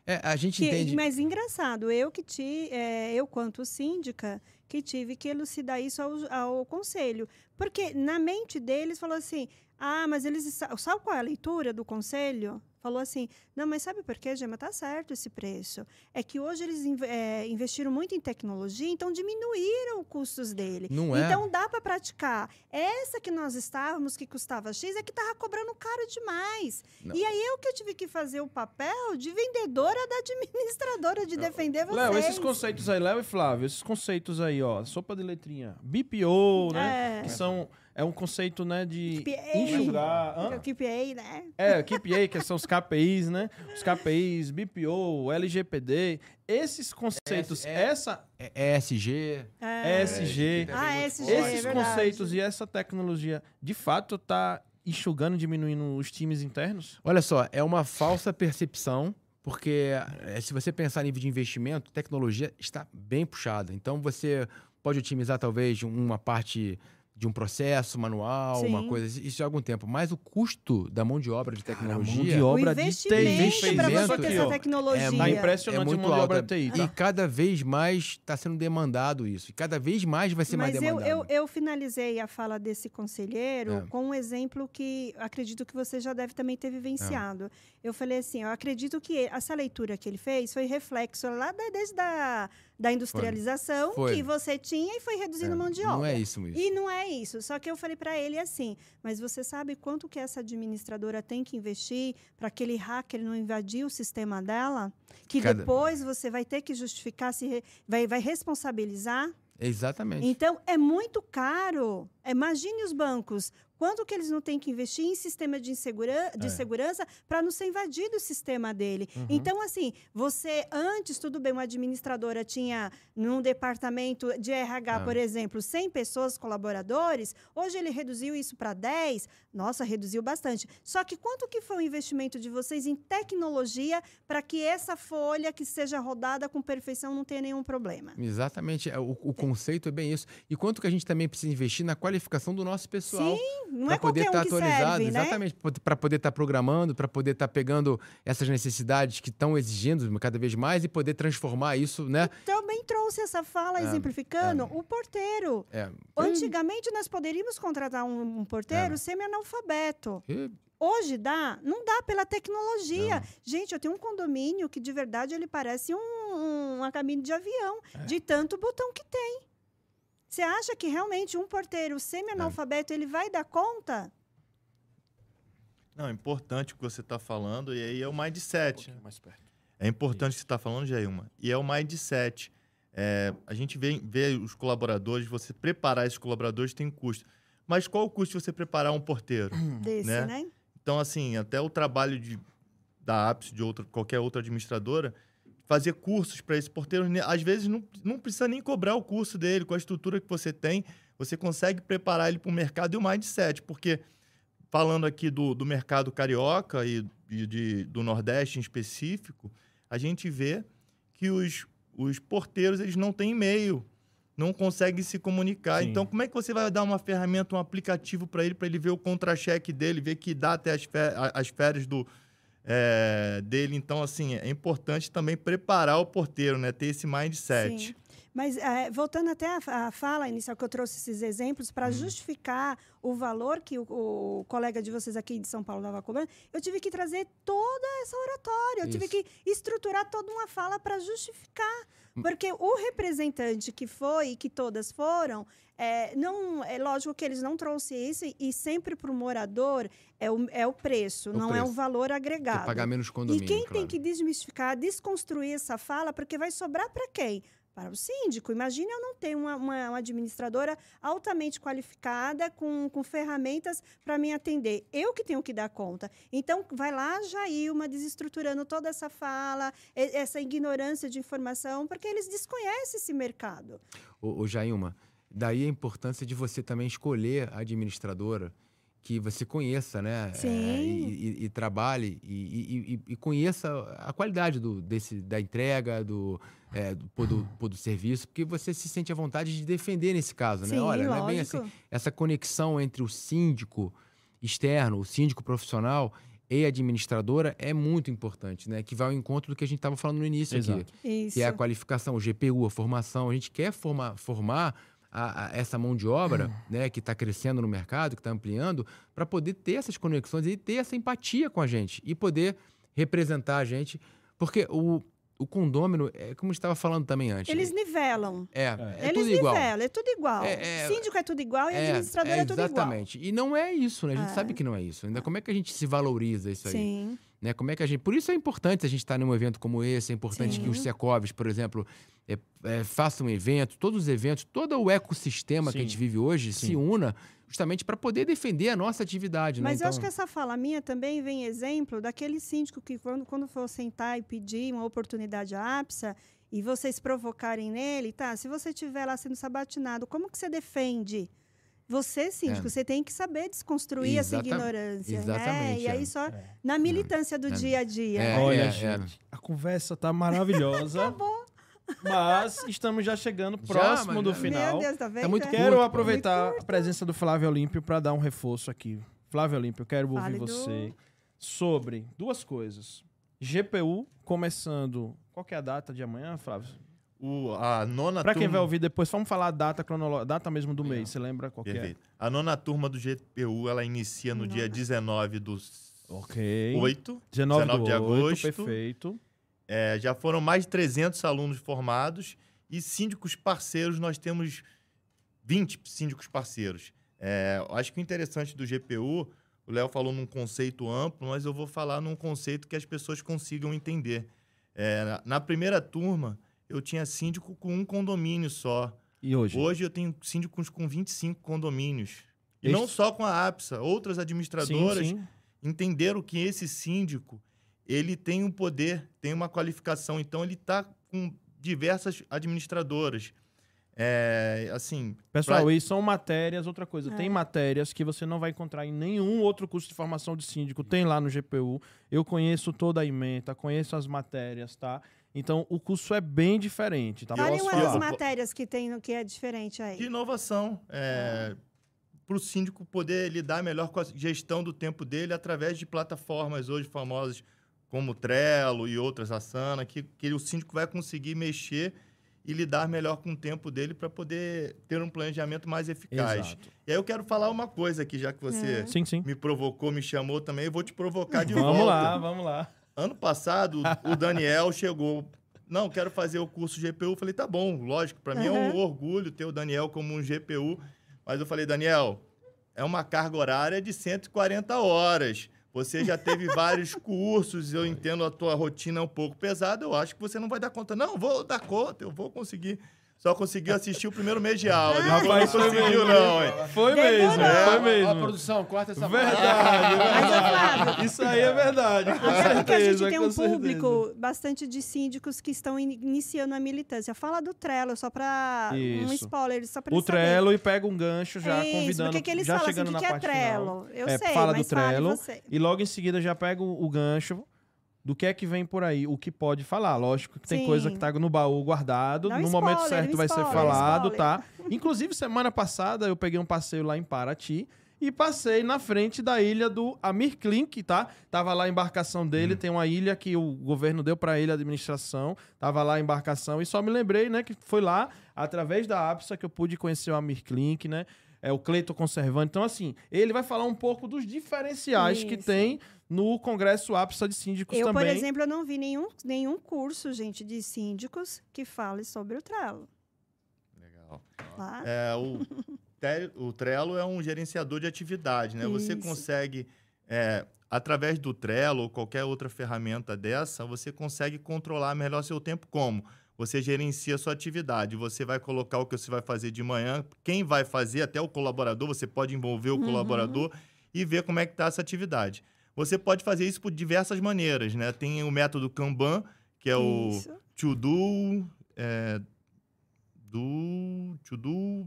É, a gente Que- entende. Mas engraçado, eu que ti, é, eu quanto síndica, que tive que elucidar isso ao, ao conselho. Porque na mente deles falou assim: ah, mas eles. sa- Sabe qual é a leitura do conselho? Falou assim: não, mas sabe por quê, Gema? Tá certo esse preço. É que hoje eles é, investiram muito em tecnologia, então diminuíram os custos dele. Não é. Então dá para praticar. Essa que nós estávamos, que custava X, é que tava cobrando caro demais. Não. E aí eu que tive que fazer o papel de vendedora da administradora, de defender vocês. Léo, esses conceitos aí, Léo e Flávio, esses conceitos aí, ó, sopa de letrinha, BPO, né? É. Que são, é um conceito, né, de KPA. enxugar. KPA, né? É, KPA, que são os KPIs, né? Os KPIs, BPO, LGPD, esses conceitos, é- essa É ESG. É. ESG, Ah, SG, é esses verdade. conceitos e essa tecnologia, de fato, tá enxugando, diminuindo os times internos? Olha só, é uma falsa percepção, porque eh, se você pensar em nível de investimento, tecnologia está bem puxada. Então você pode otimizar talvez uma parte de um processo manual, uma Sim. coisa, isso há algum tempo. Mas o custo da mão de obra de Cara, tecnologia mão de obra o de investimento TI. para você ter essa tecnologia. É Tá muito- impressionante é a muito mão de obra alta. TI, E tá? cada vez mais está sendo demandado isso. E cada vez mais vai ser mais Mas eu, demandado. eu, eu finalizei a fala desse conselheiro É. com um exemplo que acredito que você já deve também ter vivenciado. Eu falei assim, eu acredito que essa leitura que ele fez foi reflexo lá da, desde a da industrialização Foi. que você tinha e foi reduzindo É, mão de Não obra. é isso, isso. E não é isso. Só que eu falei para ele assim: mas você sabe quanto que essa administradora tem que investir para aquele hacker não invadir o sistema dela? Que Cada- depois você vai ter que justificar, se re- vai, vai responsabilizar? Exatamente. Então, é muito caro. Imagine os bancos. Quanto que eles não têm que investir em sistema de, insegura- de É. segurança para não ser invadido o sistema dele? Então, assim, você antes, tudo bem, uma administradora tinha num departamento de RH, Ah. por exemplo, 100 pessoas, colaboradores. Hoje ele reduziu isso para 10. Nossa, reduziu bastante. Só que quanto que foi o investimento de vocês em tecnologia para que essa folha que seja rodada com perfeição não tenha nenhum problema? Exatamente. é, O, o conceito é bem isso. E quanto que a gente também precisa investir na qualificação do nosso pessoal. Não Pra é poder qualquer um estar que atualizado, serve, né? exatamente, para poder estar programando, para poder estar pegando essas necessidades que estão exigindo cada vez mais e poder transformar isso, né? Também trouxe essa fala É, exemplificando o porteiro. É, Antigamente nós poderíamos contratar um, um porteiro É. semi-analfabeto. e- Hoje dá? Não dá pela tecnologia. Gente, eu tenho um condomínio que de verdade ele parece um, um, uma cabine de avião, É. de tanto botão que tem. Você acha que realmente um porteiro semi-analfabeto ele vai dar conta? Não, é importante o que você está falando, e aí é o mindset. pouquinho mais perto. É importante o que você está falando, Jailma. E é o mindset. É, a gente vê, vê os colaboradores, você preparar esses colaboradores tem custo. Mas qual o custo de você preparar um porteiro? Desse, Né? né? Então, assim, até o trabalho de, da APS, de outra, qualquer outra administradora, fazer cursos para esse porteiro, né, às vezes não, não precisa nem cobrar o curso dele, com a estrutura que você tem, você consegue preparar ele para o mercado e o mindset, porque falando aqui do, do mercado carioca e, e de, do Nordeste em específico, a gente vê que os, os porteiros eles não têm e-mail, não conseguem se comunicar. Sim. Então, como é que você vai dar uma ferramenta, um aplicativo para ele, para ele ver o contra-cheque dele, ver que dá até as, as férias do, é, dele? Então, assim, é importante também preparar o porteiro, né? Ter esse mindset. Sim. Mas, eh, voltando até a, a fala inicial que eu trouxe esses exemplos, para justificar o valor que o, o colega de vocês aqui de São Paulo estava cobrando, eu tive que trazer toda essa oratória, eu tive Isso. que estruturar toda uma fala para justificar. Porque o representante que foi e que todas foram, é, não, é lógico que eles não trouxeram isso e, e sempre para o morador é o, é o preço, O não é o preço. valor agregado. pagar menos E condomínio, quem claro. tem que desmistificar, desconstruir essa fala, porque vai sobrar para quem? Para o síndico. Imagine eu não ter uma, uma- uma administradora altamente qualificada, com, com ferramentas para me atender. Eu que tenho que dar conta. Então, vai lá, Jailma, desestruturando toda essa fala, essa ignorância de informação, porque eles desconhecem esse mercado. Ô, ô Jailma, daí a importância de você também escolher a administradora que você conheça, né? Sim. É, e, e- e trabalhe e- e conheça a qualidade do, desse, da entrega, do, é, do, pô, do, pô, do serviço, porque você se sente à vontade de defender nesse caso, né? Sim, Olha, não é bem lógico. assim. Essa conexão entre o síndico externo, o síndico profissional e a administradora é muito importante, né? Que vai ao encontro do que a gente estava falando no início aqui Exato. Isso. que é a qualificação, o GPU, a formação. A gente quer formar, formar a- a- essa mão de obra, né, que está crescendo no mercado, que está ampliando, para poder ter essas conexões e ter essa empatia com a gente e poder representar a gente, porque o, o condômino, é como a gente estava falando também antes. Eles nivelam. é, é, Eles tudo igual. nivelam, é tudo igual. É, é- Síndico é tudo igual e É, administrador é, é, tudo igual. exatamente. E não é isso, né? A gente É. sabe que não é isso. Ainda como é que a gente se valoriza isso aí? Sim. Né? Como é que a gente. Por isso é importante a gente estar num evento como esse, é importante que os Sim. Secovs, por exemplo, é, é, façam um evento, todos os eventos, todo o ecossistema que a Sim. gente vive hoje se Sim. una justamente para poder defender a nossa atividade. Mas né? eu acho que essa fala minha também vem exemplo daquele síndico que, quando, quando for sentar e pedir uma oportunidade à APSA e vocês provocarem nele, tá? Se você estiver lá sendo sabatinado, como que você defende? Você, síndico, É. você tem que saber desconstruir essa Exata- ignorância, né? exatamente, E aí é. só É. na militância do É. dia a dia. É, né? Olha, é, gente, a conversa tá maravilhosa. Acabou. Mas estamos já chegando Já, próximo mas do já. final. Meu Deus, tá vendo? muito É. curto, Quero pô. aproveitar a presença do Flávio Olímpio para dar um reforço aqui. Flávio Olímpio, eu quero Fale ouvir do- você sobre duas coisas. GPU começando. Qual que é a data de amanhã, Flávio? O, a nona Para quem turma... vai ouvir depois, vamos falar a data cronológica, data mesmo do mês. Você lembra qual que é? Perfeito. A nona turma do GPU, ela inicia no dia 19 do Ok. 8. 19, 19 de de agosto. agosto. Perfeito. É, já foram mais de 300 alunos formados e síndicos parceiros, nós temos 20 síndicos parceiros. É, acho que o interessante do GPU, o Léo falou num conceito amplo, mas eu vou falar num conceito que as pessoas consigam entender. É, na- na primeira turma, eu tinha síndico com um condomínio só. E hoje? Hoje eu tenho síndicos com 25 condomínios. E Este- não só com a APSA, outras administradoras Sim, sim. entenderam que esse síndico ele tem um poder, tem uma qualificação, então ele está com diversas administradoras. É, assim, Pessoal, pra- isso são matérias, outra coisa. É. Tem matérias que você não vai encontrar em nenhum outro curso de formação de síndico. Tem lá no GPU. Eu conheço toda a ementa, conheço as matérias, tá? Então, o curso é bem diferente, tá? Posso uma das matérias que tem no que é diferente aí. de inovação. É, Para o síndico poder lidar melhor com a gestão do tempo dele através de plataformas hoje famosas como Trello e outras, Asana, que, que o síndico vai conseguir mexer e lidar melhor com o tempo dele para poder ter um planejamento mais eficaz. Exato. E aí eu quero falar uma coisa aqui, já que você É. Sim, sim. me provocou, me chamou também, eu vou te provocar de Vamos volta. lá, vamos lá. Ano passado, o Daniel chegou. Não, quero fazer o curso GPU. Falei, tá bom, lógico, para mim é um orgulho ter o Daniel como um GPU. Mas eu falei, Daniel, é uma carga horária de 140 horas. Você já teve vários cursos, eu entendo a tua rotina um pouco pesada, eu acho que você não vai dar conta. Não, vou dar conta, eu vou conseguir. Só conseguiu assistir o primeiro mês de aula. Depois Rapaz, não foi conseguiu, mesmo. não, hein? Foi Demorou. mesmo, É, foi Ó, mesmo. produção, corta essa Verdade, verdade. Isso aí é verdade, com Até porque a certeza, gente tem um certeza. público bastante de síndicos que estão in- iniciando a militância. Fala do Trello, só para um spoiler, só para O Trello e pega um gancho já Isso, convidando, porque que eles já falam chegando assim, na o que, que é parte final. Trello? Eu É, sei, fala do Trello. E logo em seguida já pega o, o gancho do que é que vem por aí, o que pode falar. Lógico que tem Sim. coisa que tá no baú guardado, um no momento spoiler, certo um vai ser spoiler, falado, spoiler. tá? Inclusive, semana passada eu peguei um passeio lá em Paraty e passei na frente da ilha do Amir Klink, tá? Tava lá a embarcação dele, tem uma ilha que o governo deu pra ele, a administração, tava lá a embarcação e só me lembrei, né, que foi lá, através da APSA, que eu pude conhecer o Amir Klink, né? É o Cleito Conservante. Então, assim, ele vai falar um pouco dos diferenciais que Isso. tem no Congresso APSA de Síndicos Eu, também. por exemplo, eu não vi nenhum, nenhum curso, gente, de síndicos que fale sobre o Trello. Legal. Tá? É, o, o Trello é um gerenciador de atividade, né? Você Isso. consegue, é, através do Trello ou qualquer outra ferramenta dessa, você consegue controlar melhor seu tempo como? Você gerencia a sua atividade, você vai colocar o que você vai fazer de manhã, quem vai fazer, até o colaborador, você pode envolver o Uhum. colaborador e ver como é que está essa atividade. Você pode fazer isso por diversas maneiras, né? Tem o método Kanban, que é o Isso. to do, é, do, to do,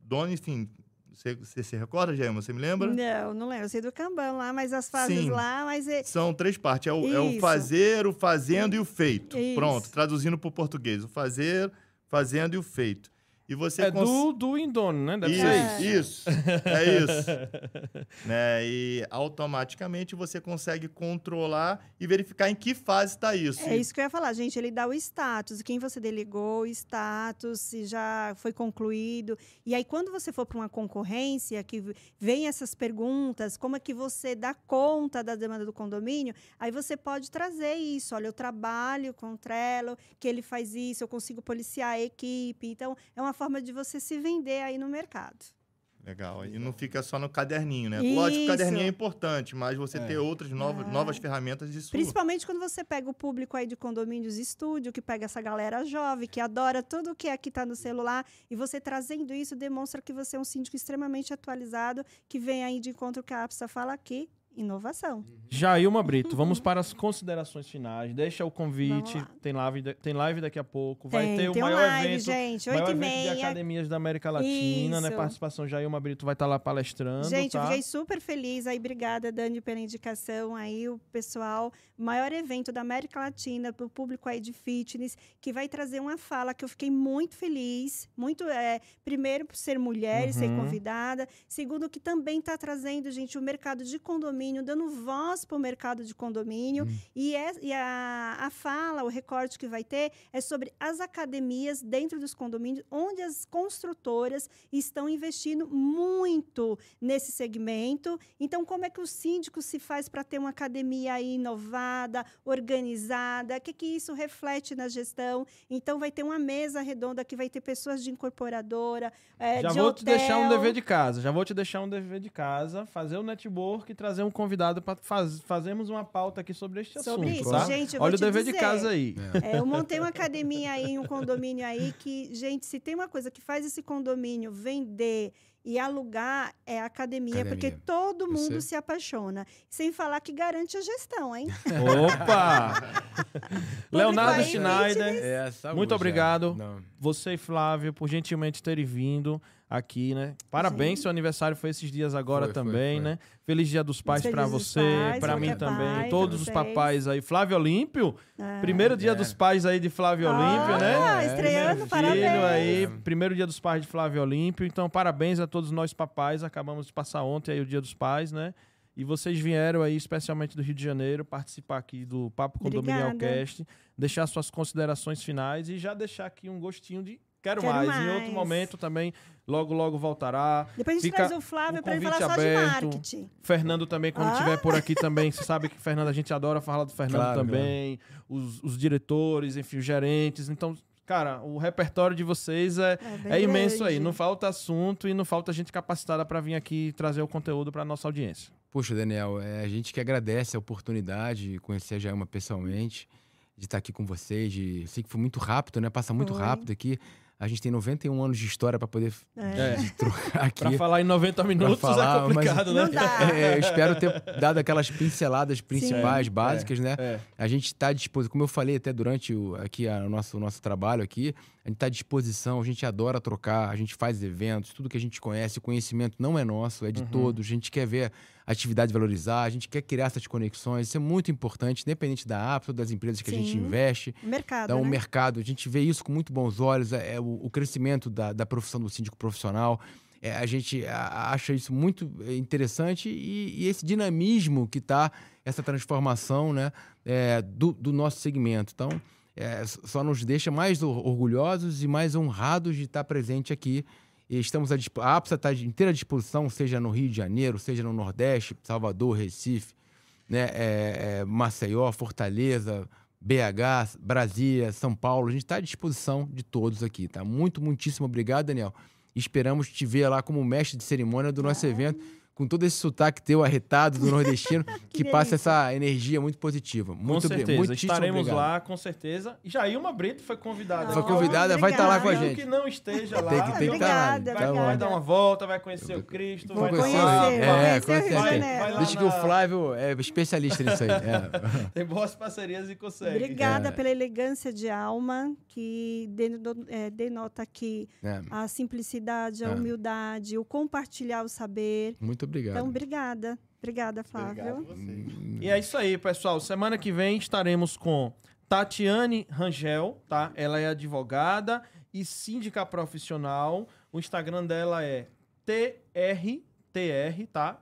done, enfim. Você, você se recorda, Jaima? Você me lembra? Não, não lembro. Eu sei do Kanban lá, mas as fases Sim. lá, mas é, São três partes. É o, é o fazer, o fazendo e o feito. Isso. Pronto, traduzindo para o português. O fazer, fazendo e o feito. E você É cons- do, do Indono, né? Deve isso, ser isso. É isso. né? E automaticamente você consegue controlar e verificar em que fase está isso. é isso que eu ia falar, gente. Ele dá o status, quem você delegou, o status, se já foi concluído. E aí, quando você for para uma concorrência, que vem essas perguntas, como é que você dá conta da demanda do condomínio, aí você pode trazer isso. Olha, eu trabalho com o Trello, que ele faz isso, eu consigo policiar a equipe. Então, é uma forma de você se vender aí no mercado. Legal. E não fica só no caderninho, né? Lógico que o Isso. caderninho é importante, mas você É. ter outras novas, É. novas ferramentas, isso Principalmente quando você pega o público aí de condomínios estúdio, que pega essa galera jovem, que adora tudo que aqui está no celular, e você trazendo isso demonstra que você é um síndico extremamente atualizado, que vem aí de encontro que a APSA fala aqui inovação. Jailma Brito, vamos para as considerações finais. Deixa o convite. Lá. Tem live, tem live daqui a pouco. Vai tem, ter o tem um maior live, evento. gente, maior 8 e evento de meia. academias da América Latina, né? Isso. Participação Jailma Brito vai estar lá palestrando. Gente, eu tá? fiquei super feliz aí. Obrigada, Dani, pela indicação aí, o pessoal. Maior evento da América Latina para o público aí de fitness, que vai trazer uma fala que eu fiquei muito feliz. Muito, é, primeiro, por ser mulher e ser Uhum. convidada. Segundo, que também está trazendo, gente, o mercado de condomínio, dando voz para o mercado de condomínio. E, é- e a, a fala, o recorte que vai ter é sobre as academias dentro dos condomínios, onde as construtoras estão investindo muito nesse segmento. Então, como é que o síndico se faz para ter uma academia aí inovada, organizada? O que, que isso reflete na gestão? Então, vai ter uma mesa redonda que vai ter pessoas de incorporadora, é, Já de vou te deixar um hotel. dever de casa. Já vou te deixar um dever de casa, fazer um network e trazer um convidado para faz, fazermos uma pauta aqui sobre este Sobre assunto, isso, tá? gente, eu vou Olha o dever de dizer. casa aí. É, eu montei uma academia aí, um condomínio aí, que, gente, se tem uma coisa que faz esse condomínio vender e alugar, é a academia, Academia. porque todo mundo sei. se apaixona. Sem falar que garante a gestão, hein? Opa! Leonardo aí, Schneider, É, saúde, Muito é. obrigado. Não. você e Flávio, por gentilmente terem vindo aqui, né? Parabéns, Sim. seu aniversário foi esses dias agora Foi, foi, também, foi. né? Feliz Dia dos Pais dos você, pra mim também, pai, todos os papais aí. Flávio Olímpio, Ah. primeiro dia É. dos pais aí de Flávio Ah, Olímpio, né? estreando, Primeiro parabéns. filho aí, É. primeiro dia dos pais de Flávio Olímpio. Então, parabéns a todos nós papais. Acabamos de passar ontem aí o dia dos pais, né? E vocês vieram aí, especialmente do Rio de Janeiro, participar aqui do Papo Condominial Obrigada. Cast, deixar suas considerações finais e já deixar aqui um gostinho de quero, Quero mais. Em mais. outro momento também, logo, logo voltará. Depois a gente Fica traz o Flávio para ele falar só aberto. de marketing. Fernando também, quando Ah. estiver por aqui também, você sabe que Fernando, a gente adora falar do Fernando Claro, também, os, os diretores, enfim, os gerentes. Então, cara, o repertório de vocês é, bem é imenso aí. grande. Não falta assunto e não falta gente capacitada para vir aqui e trazer o conteúdo para nossa audiência. Poxa, Daniel, é a gente que agradece a oportunidade de conhecer a Jailma pessoalmente, de estar aqui com vocês. De... Sei que foi muito rápido, né? Passa muito Foi. rápido aqui. A gente tem 91 anos de história para poder É. É. trocar aqui. Para falar em 90 minutos falar, é complicado, Não né? dá. É, eu espero ter dado aquelas pinceladas principais, básicas, né? É. A gente está à disposição, como eu falei até durante o, aqui a- o nosso, o nosso trabalho aqui, a gente está à disposição, a gente adora trocar, a gente faz eventos, tudo que a gente conhece, o conhecimento não é nosso, é de Uhum. todos, a gente quer ver atividade valorizar, a gente quer criar essas conexões, isso é muito importante, independente da ou das empresas que a gente Sim. investe. O mercado, Então, o né? mercado, a gente vê isso com muito bons olhos, é, é o, o crescimento da, da profissão do síndico profissional. É, a gente acha isso muito é, interessante e, e esse dinamismo que está, essa transformação né, é, do, do nosso segmento. Então, é, só nos deixa mais or- orgulhosos e mais honrados de estar presente aqui. Estamos à dispo- a APSA está de inteira disposição, seja no Rio de Janeiro, seja no Nordeste, Salvador, Recife, né, é, é, Maceió, Fortaleza, BH, Brasília, São Paulo. A gente está à disposição de todos aqui, tá? Muito, muitíssimo obrigado, Daniel. Esperamos te ver lá como mestre de cerimônia do nosso evento, com todo esse sotaque teu arretado do nordestino, que, Que passa essa energia muito positiva. Com Muito obri- certeza, muitíssimo estaremos obrigado. lá, com certeza. E Jailma Brito foi convidada. Foi Não, convidada, vai estar lá com a gente. que não esteja lá. Tem que, tem que estar lá. Obrigada, vai, Tá bom. vai dar uma volta, vai conhecer o Cristo, Vou vai conhecer, conhecer, é, conhecer. Vai lá Deixa que o na- Flávio é especialista nisso aí. É. Tem boas parcerias e consegue. Obrigada É. pela elegância de alma, que é, denota aqui É. a simplicidade, a É. humildade, o compartilhar o saber. Muito obrigado. Então, obrigada. Obrigada, Flávio. E é isso aí, pessoal. Semana que vem estaremos com Tatiane Rangel, tá? Ela é advogada e síndica profissional. O Instagram dela é TRTR, tá?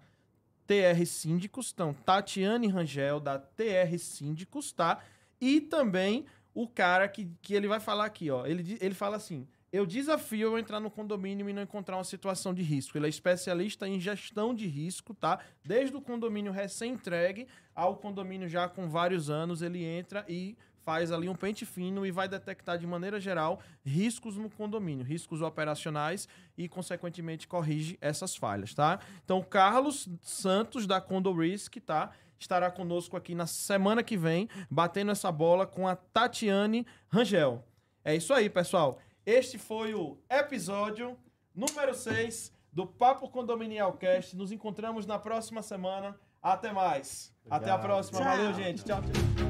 TR Síndicos. Então, Tatiane Rangel, da TR Síndicos, tá? E também o cara que, que ele vai falar aqui, ó. Ele, ele fala assim: eu desafio eu entrar no condomínio e não encontrar uma situação de risco. Ele é especialista em gestão de risco, tá? Desde o condomínio recém-entregue ao condomínio já com vários anos, ele entra e faz ali um pente fino e vai detectar de maneira geral riscos no condomínio, riscos operacionais e, consequentemente, corrige essas falhas, tá? Então, Carlos Santos, da Condo Risk, tá? Estará conosco aqui na semana que vem, batendo essa bola com a Tatiane Rangel. É isso aí, pessoal. Este foi o episódio número 6 do Papo Condominial Cast. Nos encontramos na próxima semana. Até mais. Até a Obrigado. próxima. Tchau. Valeu, gente. Tchau, tchau.